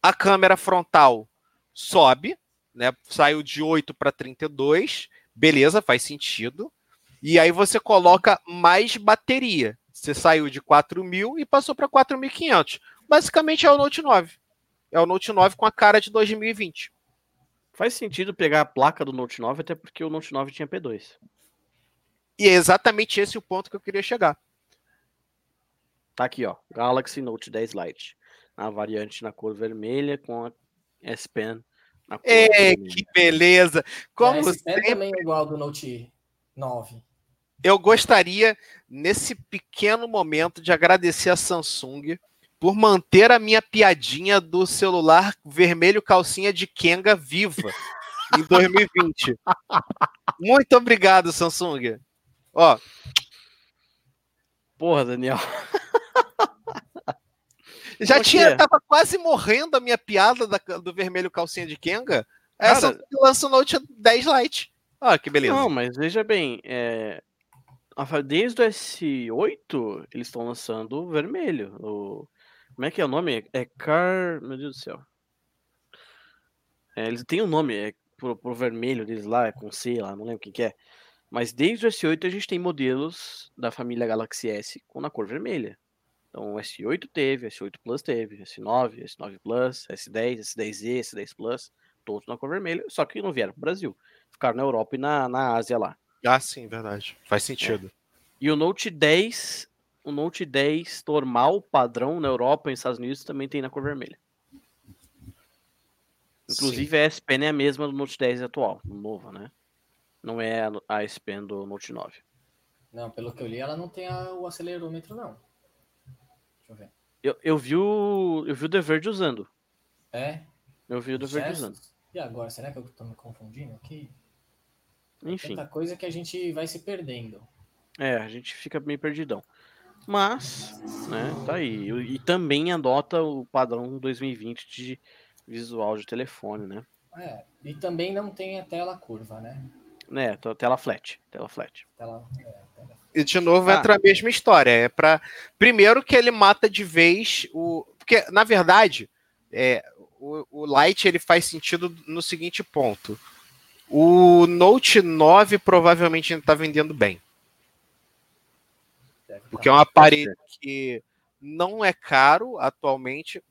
Speaker 2: A câmera frontal sobe, né? Saiu de 8 para 32. Beleza, faz sentido. E aí você coloca mais bateria. Você saiu de 4.000 e passou para 4.500. Basicamente é o Note 9. É o Note 9 com a cara de 2020.
Speaker 1: Faz sentido pegar a placa do Note 9, até porque o Note 9 tinha P2.
Speaker 2: E é exatamente esse o ponto que eu queria chegar.
Speaker 1: Tá aqui, ó. Galaxy Note 10 Lite. A variante na cor vermelha com a S Pen
Speaker 2: na cor Ei, vermelha. que beleza! Como
Speaker 3: a S Pen sempre... também é igual ao do Note 9
Speaker 2: eu gostaria, nesse pequeno momento, de agradecer a Samsung por manter a minha piadinha do celular vermelho calcinha de Kenga viva em 2020. Muito obrigado, Samsung. Ó.
Speaker 1: Porra, Daniel.
Speaker 2: Já tinha, tava quase morrendo a minha piada da, do vermelho calcinha de Kenga. Essa lança o Note 10 Lite. Olha que beleza.
Speaker 1: Não, mas veja bem, é, Desde o S8, eles estão lançando o vermelho. O... Como é que é o nome? É Car. Meu Deus do céu. É, eles têm um nome, é pro, pro vermelho deles lá, é com C lá, não lembro o que, que é. Mas desde o S8 a gente tem modelos da família Galaxy S com na cor vermelha. Então o S8 teve, S8 Plus teve, S9, S9 Plus, S10, S10e, S10 Plus, todos na cor vermelha, só que não vieram para o Brasil. Ficaram na Europa e na, na Ásia lá.
Speaker 2: Ah, sim, verdade. Faz sentido. É.
Speaker 1: E o Note 10, o Note 10 normal, padrão na Europa e nos Estados Unidos também tem na cor vermelha. Inclusive sim. a S Pen é a mesma do Note 10 atual, novo, né? Não é a S Pen do Note 9.
Speaker 3: Não, pelo que eu li, ela não tem a, o acelerômetro, não.
Speaker 1: Deixa eu ver. Eu, eu, vi o, eu vi o The Verge usando.
Speaker 3: É?
Speaker 1: Eu vi o The Verge usando.
Speaker 3: E agora, será que eu tô me confundindo aqui?
Speaker 1: Enfim.
Speaker 3: Tanta coisa que a gente vai se perdendo.
Speaker 1: É, a gente fica meio perdidão. Mas, né, tá aí. E, e também adota o padrão 2020 de visual de telefone, né?
Speaker 3: É, e também não tem a tela curva, né?
Speaker 1: É, tela flat, tela flat.
Speaker 3: Tela, é, tela...
Speaker 2: E de novo ah. entra a mesma história. É para primeiro que ele mata de vez o, porque na verdade é, o, o Light ele faz sentido no seguinte ponto. O Note 9 provavelmente ainda está vendendo bem. Porque é um aparelho que não é caro atualmente.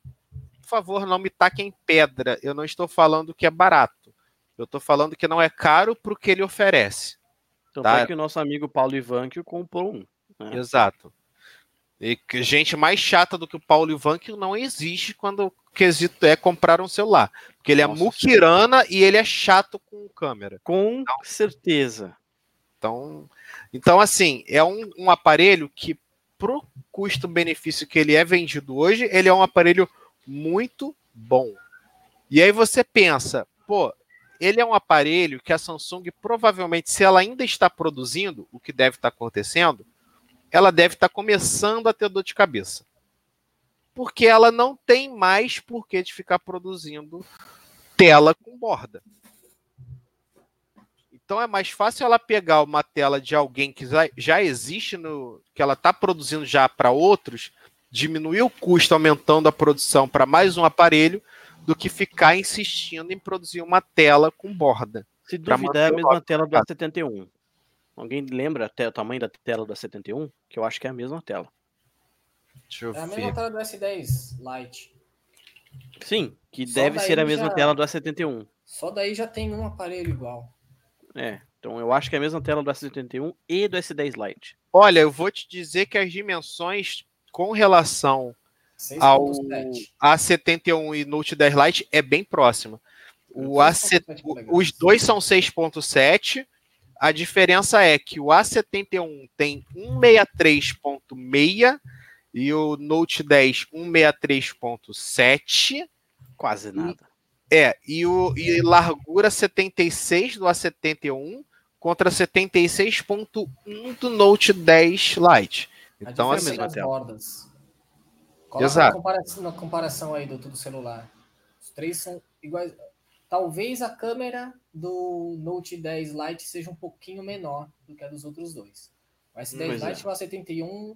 Speaker 2: Por favor, não me taquem pedra. Eu não estou falando que é barato. Eu estou falando que não é caro para o que ele oferece.
Speaker 1: Então tá? que o nosso amigo Paulo Ivanque comprou um.
Speaker 2: É. Exato. E gente mais chata do que o Paulo Ivan que não existe quando quesito é comprar um celular. Porque ele é Nossa, muquirana e ele é chato com câmera.
Speaker 1: Com então, certeza.
Speaker 2: Então, então assim, é um, um aparelho que, pro custo-benefício que ele é vendido hoje, ele é um aparelho muito bom. E aí você pensa, pô, ele é um aparelho que a Samsung provavelmente, se ela ainda está produzindo, o que deve estar acontecendo, ela deve estar começando a ter dor de cabeça. Porque ela não tem mais porquê de ficar produzindo tela com borda. Então é mais fácil ela pegar uma tela de alguém que já existe no que ela está produzindo já para outros, diminuir o custo aumentando a produção para mais um aparelho, do que ficar insistindo em produzir uma tela com borda.
Speaker 1: Se duvidar, é a mesma tela do A71. Alguém lembra até o tamanho da tela do A71? Que eu acho que é a mesma tela.
Speaker 3: Deixa eu é a mesma tela do S10 Lite.
Speaker 1: Sim, que Só deve ser a mesma já... tela do A71.
Speaker 3: Só daí já tem um aparelho igual.
Speaker 1: É, então eu acho que é a mesma tela do A71 e do S10 Lite.
Speaker 2: Olha, eu vou te dizer que as dimensões com relação ao A71 e Note 10 Lite é bem próxima. O AC, os dois são 6.7 a diferença é que o A71 tem 163.6 e o Note 10 163.7.
Speaker 1: Quase nada.
Speaker 2: É, e, o, e largura 76 do A71 contra 76.1 do Note 10 Lite. Então,
Speaker 3: a assim. As bordas. Exato. Na comparação, na comparação aí do, do celular. Os três são iguais. Talvez a câmera do Note 10 Lite seja um pouquinho menor do que a dos outros dois. O S10 Lite é. o A71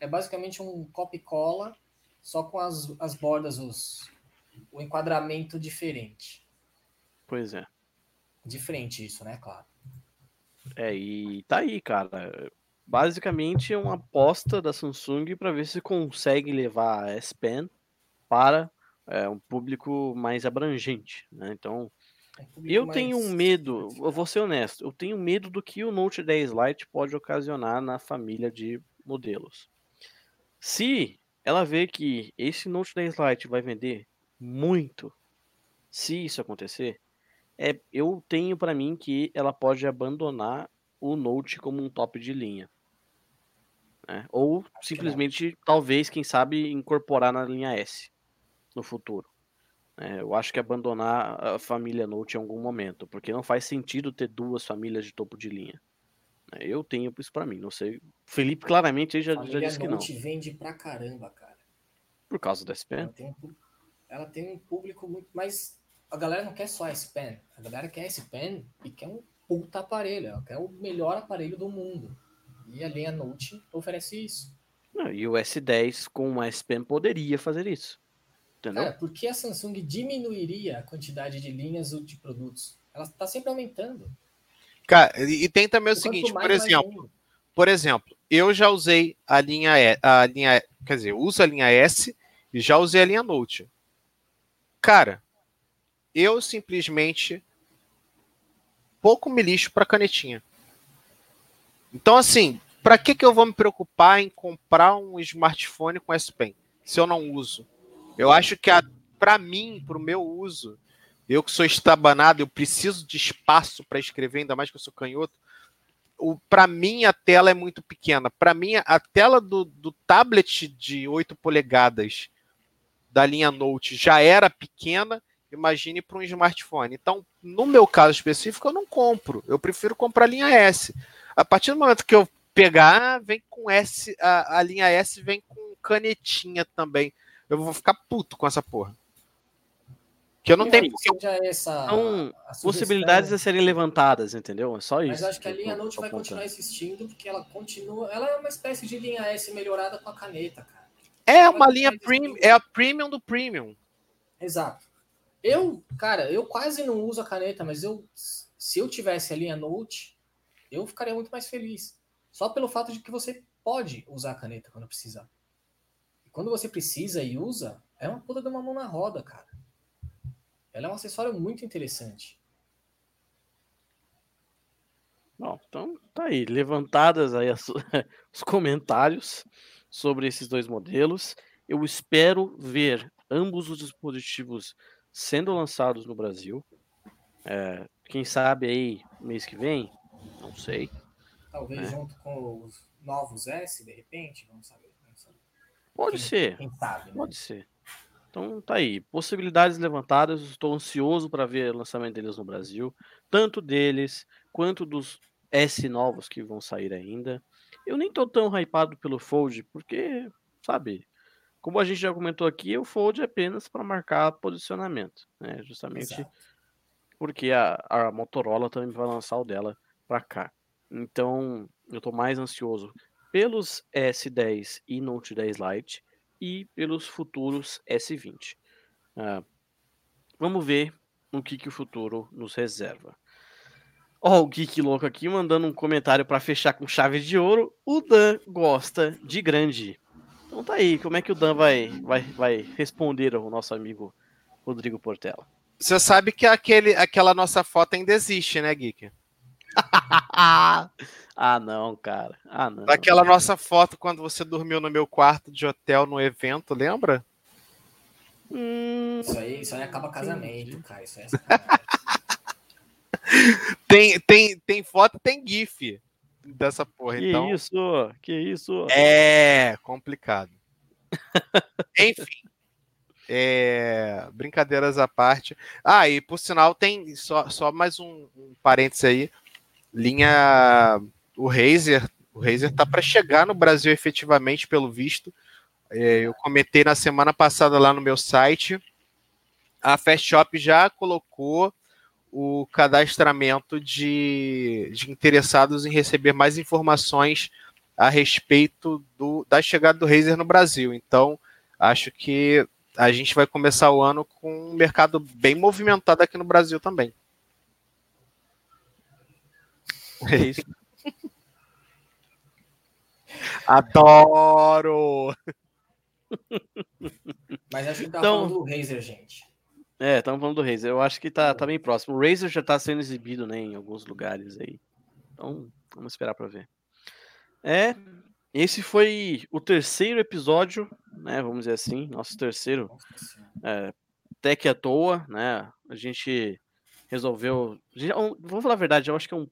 Speaker 3: é basicamente um copy-cola, só com as, as bordas, os, o enquadramento diferente.
Speaker 1: Pois é.
Speaker 3: Diferente isso, né? Claro.
Speaker 1: É, e tá aí, cara. Basicamente é uma aposta da Samsung para ver se consegue levar a S Pen para é, um público mais abrangente, né? Então, é eu mais... tenho um medo, eu vou ser honesto, eu tenho medo do que o Note 10 Lite pode ocasionar na família de modelos. Se ela vê que esse Note 10 Lite vai vender muito, se isso acontecer, é, eu tenho para mim que ela pode abandonar o Note como um top de linha. Né? Ou simplesmente, talvez, quem sabe, incorporar na linha S no futuro. É, eu acho que abandonar a família Note em algum momento, porque não faz sentido ter duas famílias de topo de linha. É, eu tenho isso para mim, não sei. Felipe claramente já, já disse que não. A
Speaker 3: Note vende pra caramba, cara.
Speaker 1: Por causa da S Pen?
Speaker 3: Ela tem, ela tem um público muito. Mas a galera não quer só a S Pen. A galera quer a S Pen e quer um puta aparelho. Ela quer o melhor aparelho do mundo. E a linha Note oferece isso.
Speaker 1: Não, e o S10 com uma S Pen poderia fazer isso. Entendeu? Cara,
Speaker 3: por que a Samsung diminuiria a quantidade de linhas de produtos? Ela está sempre aumentando.
Speaker 2: Cara, e tem também o seguinte, por exemplo, por exemplo, eu já usei a linha e, a linha, quer dizer, uso a linha S e já usei a linha Note. Cara, eu simplesmente pouco me lixo para canetinha. Então assim, para que que eu vou me preocupar em comprar um smartphone com S Pen se eu não uso? Eu acho que para mim, para o meu uso, eu que sou estabanado, eu preciso de espaço para escrever, ainda mais que eu sou canhoto. Para mim, a tela é muito pequena. Para mim, a tela do, do tablet de 8 polegadas da linha Note já era pequena. Imagine para um smartphone. Então, no meu caso específico, eu não compro. Eu prefiro comprar a linha S. A partir do momento que eu pegar, vem com S, a, a linha S vem com canetinha também eu vou ficar puto com essa porra. Que eu não tenho.
Speaker 1: Essa, São possibilidades a serem levantadas, entendeu? É só isso.
Speaker 3: Mas acho que a linha Note vai continuar existindo, porque ela continua. Ela é uma espécie de linha S melhorada com a caneta, cara.
Speaker 2: É uma linha premium, é a premium do premium.
Speaker 3: Exato. Eu, cara, eu quase não uso a caneta, mas eu, se eu tivesse a linha Note, eu ficaria muito mais feliz. Só pelo fato de que você pode usar a caneta quando precisar quando você precisa e usa, é uma puta de uma mão na roda, cara. Ela é um acessório muito interessante.
Speaker 1: Bom, Então, tá aí, levantadas aí as, *laughs* os comentários sobre esses dois modelos. Eu espero ver ambos os dispositivos sendo lançados no Brasil. É, quem sabe aí mês que vem? Não sei.
Speaker 3: Talvez é. junto com os novos S, de repente, vamos saber. Vamos saber.
Speaker 1: Pode quem, ser. Quem sabe, né? Pode ser. Então tá aí, possibilidades levantadas. Estou ansioso para ver o lançamento deles no Brasil, tanto deles quanto dos S novos que vão sair ainda. Eu nem tô tão hypado pelo Fold, porque, sabe, como a gente já comentou aqui, o Fold é apenas para marcar posicionamento, né? Justamente Exato. porque a, a Motorola também vai lançar o dela para cá. Então, eu tô mais ansioso pelos S10 e Note 10 Lite e pelos futuros S20. Ah, vamos ver o que, que o futuro nos reserva. Ó, oh, o Geek Louco aqui mandando um comentário para fechar com chave de ouro. O Dan gosta de grande. Então tá aí, como é que o Dan vai, vai, vai responder ao nosso amigo Rodrigo Portela?
Speaker 2: Você sabe que aquele, aquela nossa foto ainda existe, né, Geek? *laughs*
Speaker 1: ah, não, cara. Ah, não.
Speaker 2: Aquela nossa foto quando você dormiu no meu quarto de hotel no evento, lembra?
Speaker 3: Hum... Isso aí, isso aí acaba casamento, cara. Isso aí é *laughs*
Speaker 2: tem, tem, tem foto, tem GIF dessa porra.
Speaker 1: Que
Speaker 2: então...
Speaker 1: isso, que isso.
Speaker 2: É complicado. *laughs* Enfim. É, brincadeiras à parte. Ah, e por sinal, tem só, só mais um, um parênteses aí. Linha. O Razer. O Razer tá para chegar no Brasil efetivamente, pelo visto. É, eu comentei na semana passada lá no meu site. A Fast Shop já colocou o cadastramento de, de interessados em receber mais informações a respeito do, da chegada do Razer no Brasil. Então, acho que a gente vai começar o ano com um mercado bem movimentado aqui no Brasil também. É isso. Adoro!
Speaker 3: Mas acho que tá então... falando do Razer, gente.
Speaker 1: É, estamos falando do Razer. Eu acho que tá, tá bem próximo. O Razer já está sendo exibido né, em alguns lugares aí. Então, vamos esperar para ver. É, esse foi o terceiro episódio, né? Vamos dizer assim, nosso terceiro é, Tech à toa, né? A gente resolveu. Vou falar a verdade, eu acho que é um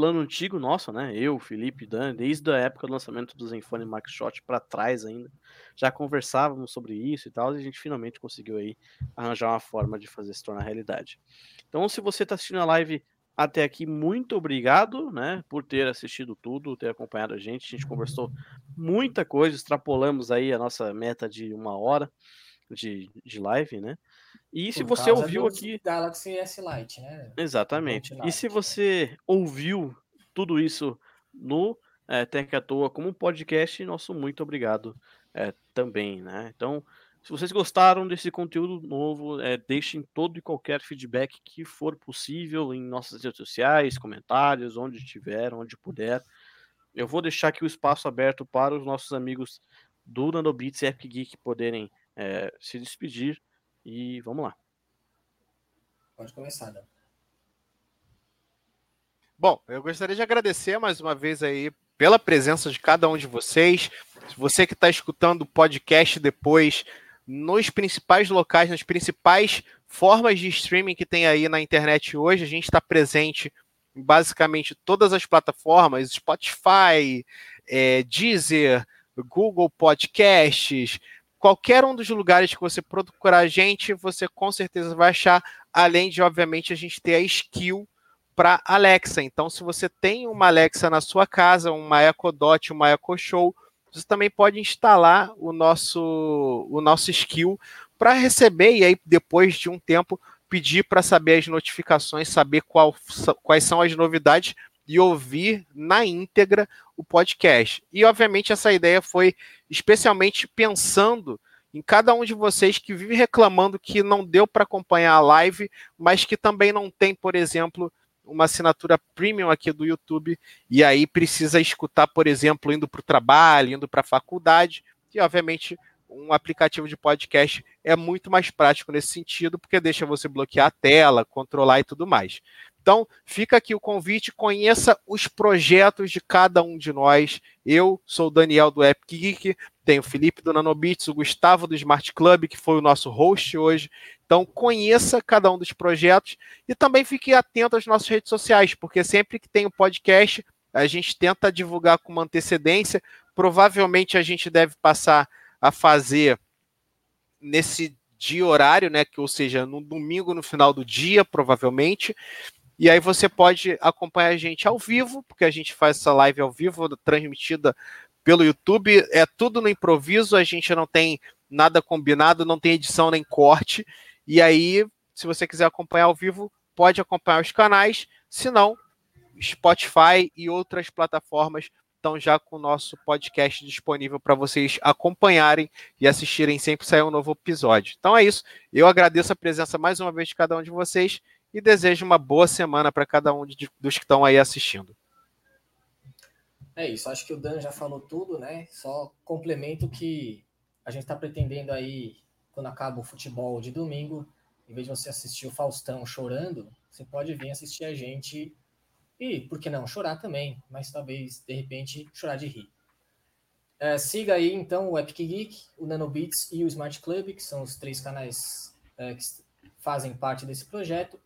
Speaker 1: plano antigo nosso, né? Eu, Felipe, Dan, desde a época do lançamento do Zenfone Max Shot para trás ainda, já conversávamos sobre isso e tal, e a gente finalmente conseguiu aí arranjar uma forma de fazer se tornar realidade. Então, se você está assistindo a live até aqui, muito obrigado, né, por ter assistido tudo, ter acompanhado a gente. A gente conversou muita coisa, extrapolamos aí a nossa meta de uma hora de, de live, né? E se você ouviu aqui.
Speaker 3: Galaxy S Lite, né?
Speaker 1: Exatamente. E se você ouviu tudo isso no é, Tech à Toa como um podcast, nosso muito obrigado é, também, né? Então, se vocês gostaram desse conteúdo novo, é, deixem todo e qualquer feedback que for possível em nossas redes sociais, comentários, onde estiver, onde puder. Eu vou deixar aqui o espaço aberto para os nossos amigos do Nanobits e Epic Geek poderem é, se despedir e vamos lá.
Speaker 3: Pode começar, Dan.
Speaker 2: Bom, eu gostaria de agradecer mais uma vez aí pela presença de cada um de vocês. Você que está escutando o podcast depois, nos principais locais, nas principais formas de streaming que tem aí na internet hoje, a gente está presente em basicamente todas as plataformas: Spotify, é, Deezer, Google Podcasts, qualquer um dos lugares que você procurar a gente, você com certeza vai achar, além de, obviamente, a gente ter a skill para Alexa. Então, se você tem uma Alexa na sua casa, uma Echo Dot, uma Echo Show, você também pode instalar o nosso, o nosso skill para receber e aí depois de um tempo pedir para saber as notificações, saber qual, quais são as novidades e ouvir na íntegra o podcast. E, obviamente, essa ideia foi especialmente pensando em cada um de vocês que vive reclamando que não deu para acompanhar a live, mas que também não tem, por exemplo, uma assinatura premium aqui do YouTube e aí precisa escutar, por exemplo, indo para o trabalho, indo para a faculdade. E, obviamente, um aplicativo de podcast é muito mais prático nesse sentido, porque deixa você bloquear a tela, controlar e tudo mais. Então, fica aqui o convite, conheça os projetos de cada um de nós. Eu sou o Daniel do Epic Geek, tenho o Felipe do Nanobits, o Gustavo do Smart Club, que foi o nosso host hoje. Então, conheça cada um dos projetos e também fique atento às nossas redes sociais, porque sempre que tem um podcast, a gente tenta divulgar com uma antecedência. Provavelmente a gente deve passar a fazer nesse dia horário, né? Que, ou seja, no domingo no final do dia, provavelmente. E aí você pode acompanhar a gente ao vivo, porque a gente faz essa live ao vivo, transmitida pelo YouTube. É tudo no improviso, a gente não tem nada combinado, não tem edição nem corte. E aí, se você quiser acompanhar ao vivo, pode acompanhar os canais. Se não, Spotify e outras plataformas estão já com o nosso podcast disponível para vocês acompanharem e assistirem sempre sair um novo episódio. Então é isso. Eu agradeço a presença mais uma vez de cada um de vocês e desejo uma boa semana para cada um de, dos que estão aí assistindo.
Speaker 3: É isso, acho que o Dan já falou tudo, né? Só complemento que a gente está pretendendo aí, quando acaba o futebol de domingo, em vez de você assistir o Faustão chorando, você pode vir assistir a gente e, por que não, chorar também, mas talvez, de repente, chorar de rir. É, siga aí, então, o Epic Geek, o Nanobits e o Smart Club, que são os três canais é, que fazem parte desse projeto.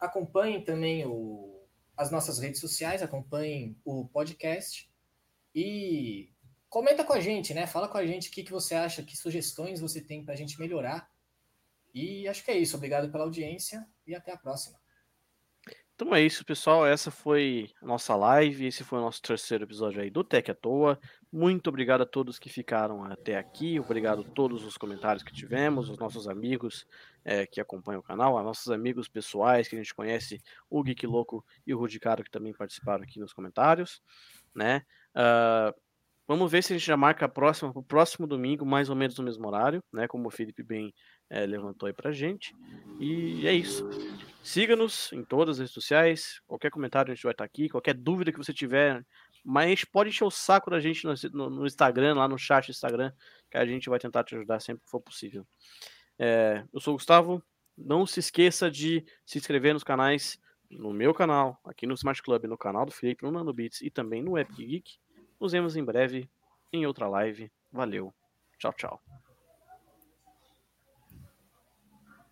Speaker 3: Acompanhem também o, as nossas redes sociais, acompanhem o podcast e comenta com a gente, né? Fala com a gente o que, que você acha, que sugestões você tem para a gente melhorar. E acho que é isso. Obrigado pela audiência e até a próxima.
Speaker 1: Então é isso, pessoal. Essa foi a nossa live. Esse foi o nosso terceiro episódio aí do Tech à Toa. Muito obrigado a todos que ficaram até aqui. Obrigado a todos os comentários que tivemos, os nossos amigos é, que acompanham o canal, nossos amigos pessoais que a gente conhece, o Geek Louco e o Rudicaro, que também participaram aqui nos comentários. Né? Uh, vamos ver se a gente já marca a próxima, o próximo domingo, mais ou menos no mesmo horário, né? Como o Felipe bem é, levantou aí pra gente. E é isso. Siga-nos em todas as redes sociais. Qualquer comentário a gente vai estar aqui. Qualquer dúvida que você tiver, mas pode encher o saco da gente no, no, Instagram, lá no chat do Instagram, que a gente vai tentar te ajudar sempre que for possível. É, eu sou o Gustavo. Não se esqueça de se inscrever nos canais, no meu canal, aqui no Smart Club, no canal do Felipe, no Nano Beats e também no Epic Geek. Nos vemos em breve em outra live. Valeu. Tchau, tchau.